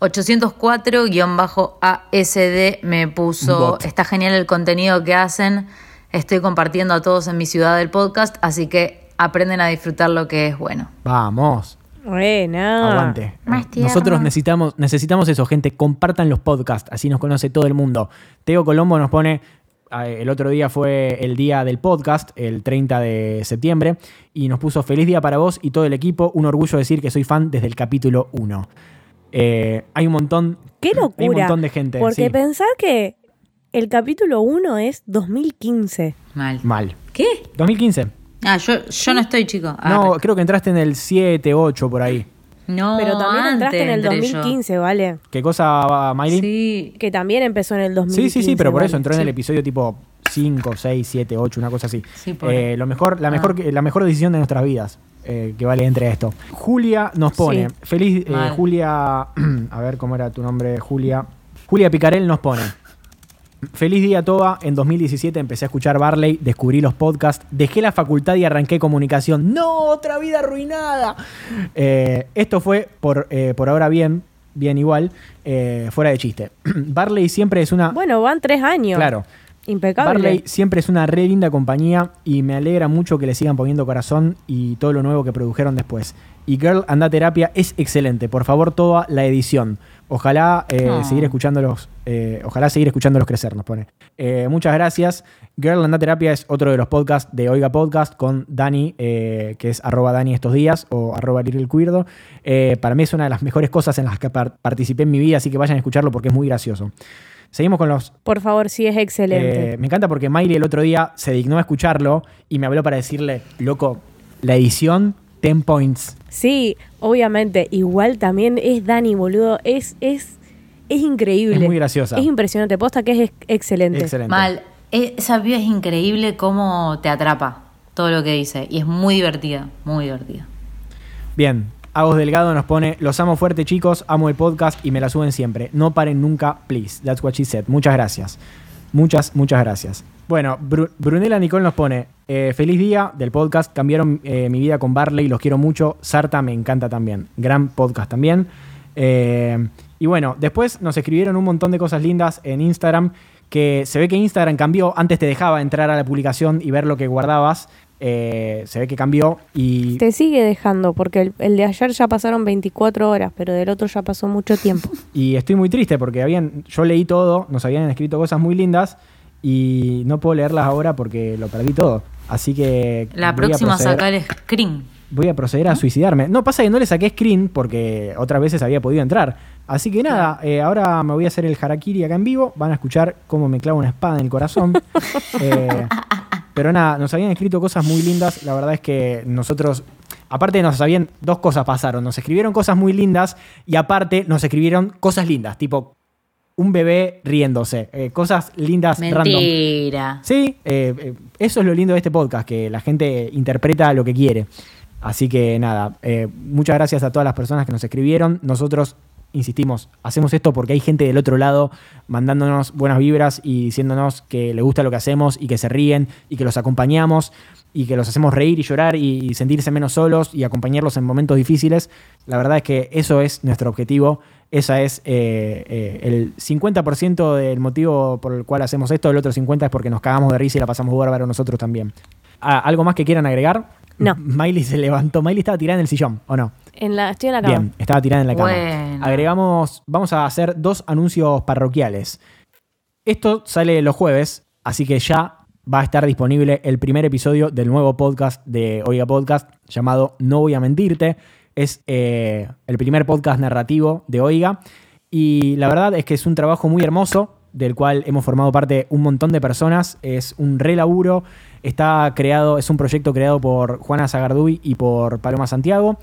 804-ASD me puso, bot. está genial el contenido que hacen, estoy compartiendo a todos en mi ciudad del podcast, así que aprenden a disfrutar lo que es bueno. Vamos. Buena. Aguante. Más tierno. Nosotros necesitamos, necesitamos eso, gente. Compartan los podcasts, así nos conoce todo el mundo. Teo Colombo nos pone. eh, El otro día fue el día del podcast, el 30 de septiembre, y nos puso feliz día para vos y todo el equipo. Un orgullo decir que soy fan desde el capítulo 1. Eh, hay un montón. Qué locura. Hay un montón de gente. Porque sí. pensar que el capítulo 1 es 2015. Mal. Mal. ¿Qué? 2015. Ah, yo, yo no estoy, chico. Ah, No, creo que entraste en el 7, 8 por ahí. no, Pero también entraste en el antes entré yo. 2015, ¿vale? ¿Qué cosa, Miley? Sí. Que también empezó en el 2015. Sí, sí, sí, pero por ¿vale? eso entró en el episodio tipo 5, 6, 7, 8, una cosa así. Sí, por Eh, lo mejor, la, Ah. mejor, la mejor decisión de nuestras vidas eh, que vale entre esto. Julia nos pone, Sí. feliz, eh. Julia, (clears throat) a ver cómo era tu nombre, Julia. Julia Picarel nos pone. Feliz día, Toba. En 2017 empecé a escuchar Barley, descubrí los podcasts, dejé la facultad y arranqué comunicación. ¡No! ¡Otra vida arruinada! Eh, esto fue por, eh, por ahora bien, bien igual, eh, fuera de chiste. (clears throat) Barley siempre es una. Bueno, van tres años. Claro. Impecable. Barley siempre es una re linda compañía y me alegra mucho que le sigan poniendo corazón y todo lo nuevo que produjeron después. Y Girl Anda Terapia es excelente. Por favor, toda la edición. Ojalá eh, Ah. seguir escuchándolos. eh, ojalá seguir escuchándolos crecer, nos pone. Eh, muchas gracias. Girl Anda Terapia es otro de los podcasts de Oiga Podcast con Dani, que es arroba Dani estos días o arroba Little Cuirdo. Para mí es una de las mejores cosas en las que par- participé en mi vida, así que vayan a escucharlo porque es muy gracioso. Seguimos con los Por favor, sí, es excelente. me encanta porque Miley el otro día se dignó a escucharlo y me habló para decirle, loco, la edición 10 points. Sí, obviamente. Igual también es Dani, boludo. Es, es, es increíble. Es muy graciosa. Es impresionante. Posta que es ex- excelente. Excelente. Mal. Esa piba es increíble cómo te atrapa todo lo que dice. Y es muy divertida, muy divertida. Bien. Agos Delgado nos pone, los amo fuerte chicos, amo el podcast y me la suben siempre. No paren nunca, please. That's what she said. Muchas gracias. Muchas, muchas gracias. Bueno, Bru- Brunella Nicole nos pone, eh, feliz día del podcast, cambiaron eh, mi vida con Barley, los quiero mucho. Sarta me encanta también. Gran podcast también. Eh, y bueno, después nos escribieron un montón de cosas lindas en Instagram, que se ve que Instagram cambió, antes te dejaba entrar a la publicación y ver lo que guardabas. Eh, se ve que cambió y Te sigue dejando, porque el, el de ayer ya pasaron 24 horas, pero del otro ya pasó mucho tiempo. (laughs) Y estoy muy triste porque habían, yo leí todo, nos habían escrito cosas muy lindas y no puedo leerlas ahora porque lo perdí todo. Así que La próxima sacar el screen. voy a proceder a suicidarme. No, pasa que no le saqué screen porque otras veces había podido entrar. Así que nada, eh, ahora me voy a hacer el harakiri acá en vivo. Van a escuchar cómo me clavo una espada en el corazón. (laughs) Eh, pero nada, nos habían escrito cosas muy lindas. La verdad es que nosotros, aparte nos habían, dos cosas pasaron. Nos escribieron cosas muy lindas y aparte nos escribieron cosas lindas, tipo un bebé riéndose. eh, cosas lindas random. Mentira. Sí, eh, eh, eso es lo lindo de este podcast, que la gente interpreta lo que quiere. Así que nada, eh, muchas gracias a todas las personas que nos escribieron. Nosotros, insistimos, hacemos esto porque hay gente del otro lado mandándonos buenas vibras y diciéndonos que le gusta lo que hacemos y que se ríen y que los acompañamos y que los hacemos reír y llorar y sentirse menos solos y acompañarlos en momentos difíciles. La verdad es que eso es nuestro objetivo. Esa es eh, eh, el 50% del motivo por el cual hacemos esto, el otro 50% es porque nos cagamos de risa y la pasamos bárbaro nosotros también. Ah, ¿Algo más que quieran agregar? No. Miley se levantó. Miley estaba tirada en el sillón, ¿o no? En la, estoy en la cama. Bien, estaba tirada en la cama. Bueno. Agregamos, vamos a hacer dos anuncios parroquiales. Esto sale los jueves, así que ya va a estar disponible el primer episodio del nuevo podcast de Oiga Podcast llamado No Voy a Mentirte. Es eh, el primer podcast narrativo de Oiga. Y la verdad es que es un trabajo muy hermoso, del cual hemos formado parte un montón de personas. Es un re laburo. Está creado, es un proyecto creado por Juana Zagarduy y por Paloma Santiago.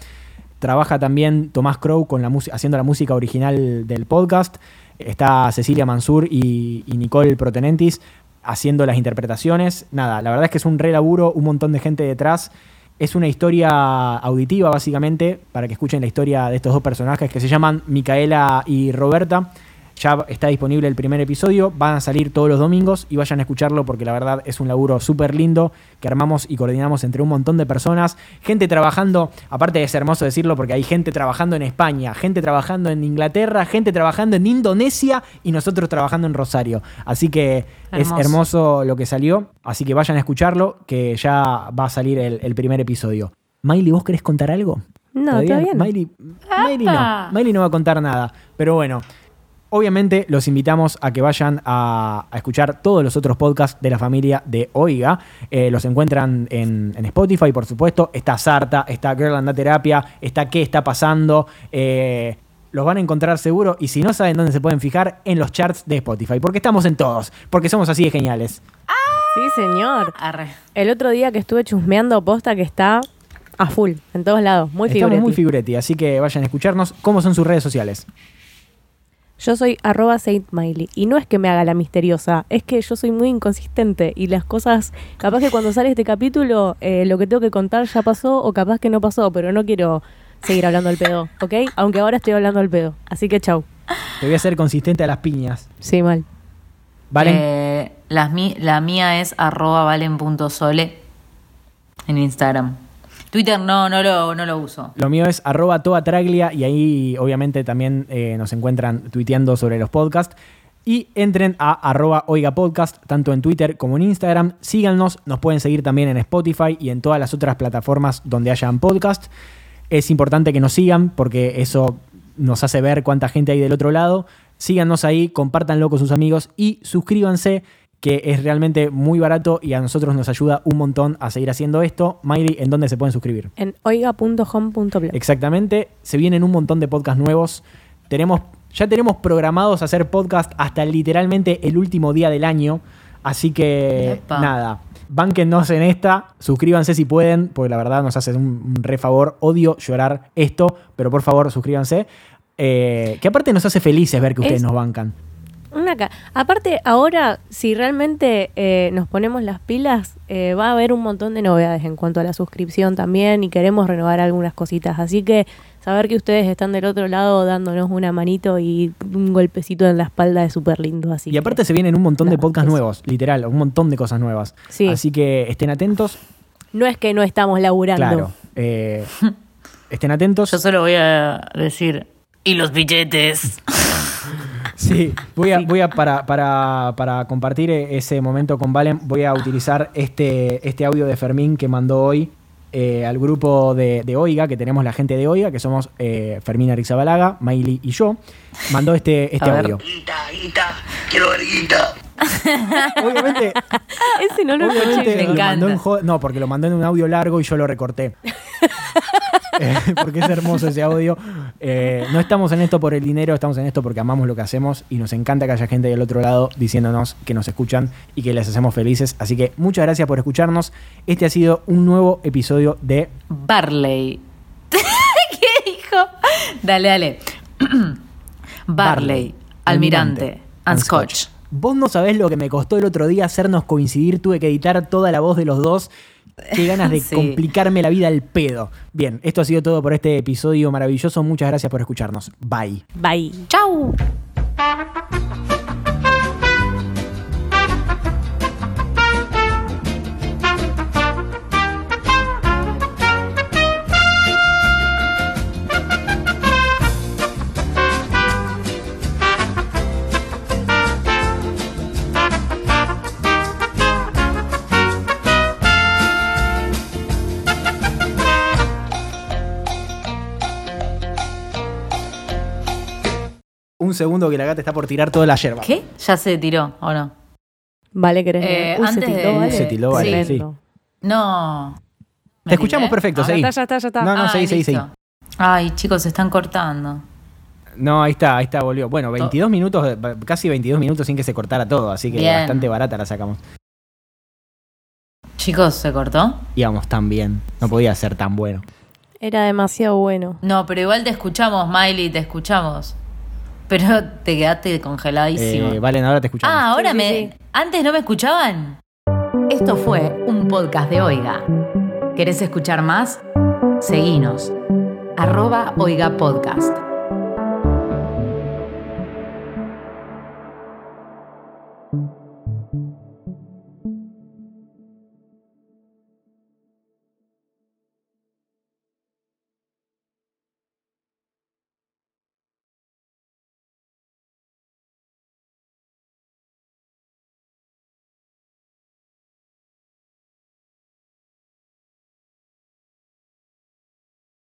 Trabaja también Tomás Crow con la haciendo la música original del podcast. Está Cecilia Mansur y, y Nicole Protenentis haciendo las interpretaciones. Nada, la verdad es que es un re laburo, un montón de gente detrás. Es una historia auditiva, básicamente, para que escuchen la historia de estos dos personajes que se llaman Micaela y Roberta. Ya está disponible el primer episodio, van a salir todos los domingos y vayan a escucharlo porque la verdad es un laburo súper lindo que armamos y coordinamos entre un montón de personas. Gente trabajando, aparte ser hermoso decirlo porque hay gente trabajando en España, gente trabajando en Inglaterra, gente trabajando en Indonesia y nosotros trabajando en Rosario. Así que Hermoso. es hermoso lo que salió, así que vayan a escucharlo que ya va a salir el, el primer episodio. Miley, ¿vos querés contar algo? No, todavía no. Miley, Miley no. No va a contar nada. Pero bueno, obviamente los invitamos a que vayan a, a escuchar todos los otros podcasts de la familia de Oiga. Eh, los encuentran en, en Spotify, por supuesto. Está Sarta, está Girl Anda Terapia, está ¿Qué está pasando? Eh, los van a encontrar seguro y si no saben dónde se pueden fijar, en los charts de Spotify. Porque estamos en todos, porque somos así de geniales. Sí, señor. Arre. El otro día que estuve chusmeando posta que está a full, en todos lados. Muy Estamos figurati. muy figuretti, así que vayan a escucharnos. ¿Cómo son sus redes sociales? Yo soy arroba Saint Miley. Y no es que me haga la misteriosa, es que yo soy muy inconsistente. Y las cosas, capaz que cuando sale este capítulo, eh, lo que tengo que contar ya pasó o capaz que no pasó, pero no quiero seguir hablando al pedo, ¿ok? Aunque ahora estoy hablando al pedo. Así que chau. Te voy a hacer consistente a las piñas. Sí, mal. Valen. Eh, las mi- la mía es arroba valen.sole en Instagram. Twitter no, no lo, no lo uso. Lo mío es arroba toda traglia y ahí obviamente también eh, nos encuentran tuiteando sobre los podcasts. Y entren a arroba oiga podcast, tanto en Twitter como en Instagram. Síganos, nos pueden seguir también en Spotify y en todas las otras plataformas donde hayan podcast. Es importante que nos sigan porque eso nos hace ver cuánta gente hay del otro lado. Síganos ahí, compártanlo con sus amigos y suscríbanse, que es realmente muy barato y a nosotros nos ayuda un montón a seguir haciendo esto. Miley, ¿en dónde se pueden suscribir? En oiga.home.blog. Exactamente. Se vienen un montón de podcasts nuevos. Tenemos, ya tenemos programados hacer podcast hasta literalmente el último día del año. Así que Epa. nada. Bánquennos en esta, suscríbanse si pueden, porque la verdad nos hace un, un re favor. Odio llorar esto, pero por favor suscríbanse. Eh, que aparte nos hace felices ver que ustedes Es- nos bancan. Una ca- Aparte, ahora, si realmente eh, nos ponemos las pilas, eh, va a haber un montón de novedades en cuanto a la suscripción también y queremos renovar algunas cositas. Así que saber que ustedes están del otro lado dándonos una manito y un golpecito en la espalda es súper lindo. Así Y aparte que- se vienen un montón de podcasts eso. nuevos, literal, un montón de cosas nuevas. Sí. Así que estén atentos. no es que no estamos laburando. Claro. eh, estén atentos. Yo solo voy a decir, y los billetes. (laughs) Sí, voy a, voy a para, para, para compartir e- ese momento con Valen, voy a utilizar este, este audio de Fermín que mandó hoy eh, al grupo de, de Oiga, que tenemos la gente de Oiga, que somos eh, Fermín Arizabalaga, Miley y yo. Mandó este, este A ver. audio. Guita, guita, quiero ver guita. (laughs) Obviamente, Ese no lo obviamente escuché. Me lo mandó en no, porque lo mandó en un audio largo y yo lo recorté. (laughs) Eh, (laughs) porque es hermoso ese audio. Eh, no estamos en esto por el dinero, estamos en esto porque amamos lo que hacemos y nos encanta que haya gente del otro lado diciéndonos que nos escuchan y que les hacemos felices. Así que muchas gracias por escucharnos. Este ha sido un nuevo episodio de Barley. (laughs) ¿Qué dijo? Dale, dale. (clears throat) Barley, Almirante, and Scotch. Vos no sabés lo que me costó el otro día hacernos coincidir. Tuve que editar toda la voz de los dos. Qué ganas de (laughs) Sí. complicarme la vida al pedo. Bien, esto ha sido todo por este episodio maravilloso. Muchas gracias por escucharnos. Bye. Bye. Chau. Un segundo que la gata está por tirar toda la yerba. ¿Qué? Ya se tiró, ¿o no? Vale, querés. Eh, Uy, se antes tildó, de- vale. Se tildó, vale, Tremendo. No. ¿Me Te escuchamos tiré? perfecto, seguí. Ya está, ya está, ya está. No, no, Ay, seguí, seguí. Ay, chicos, se están cortando. No, ahí está, ahí está, volvió. Bueno, 22 minutos, de- casi 22 minutos sin que se cortara todo, así que Bien. bastante barata la sacamos. Chicos, ¿se cortó? Íbamos tan bien, no podía ser tan bueno. Era demasiado bueno. No, pero igual te escuchamos, Miley, te escuchamos. Pero te quedaste congeladísimo. Eh, Valen, ahora te escuchamos. ah, ahora Sí, sí, me. sí. Antes no me escuchaban. Esto fue un podcast de Oiga. ¿Querés escuchar más? Seguinos. Arroba Oiga Podcast.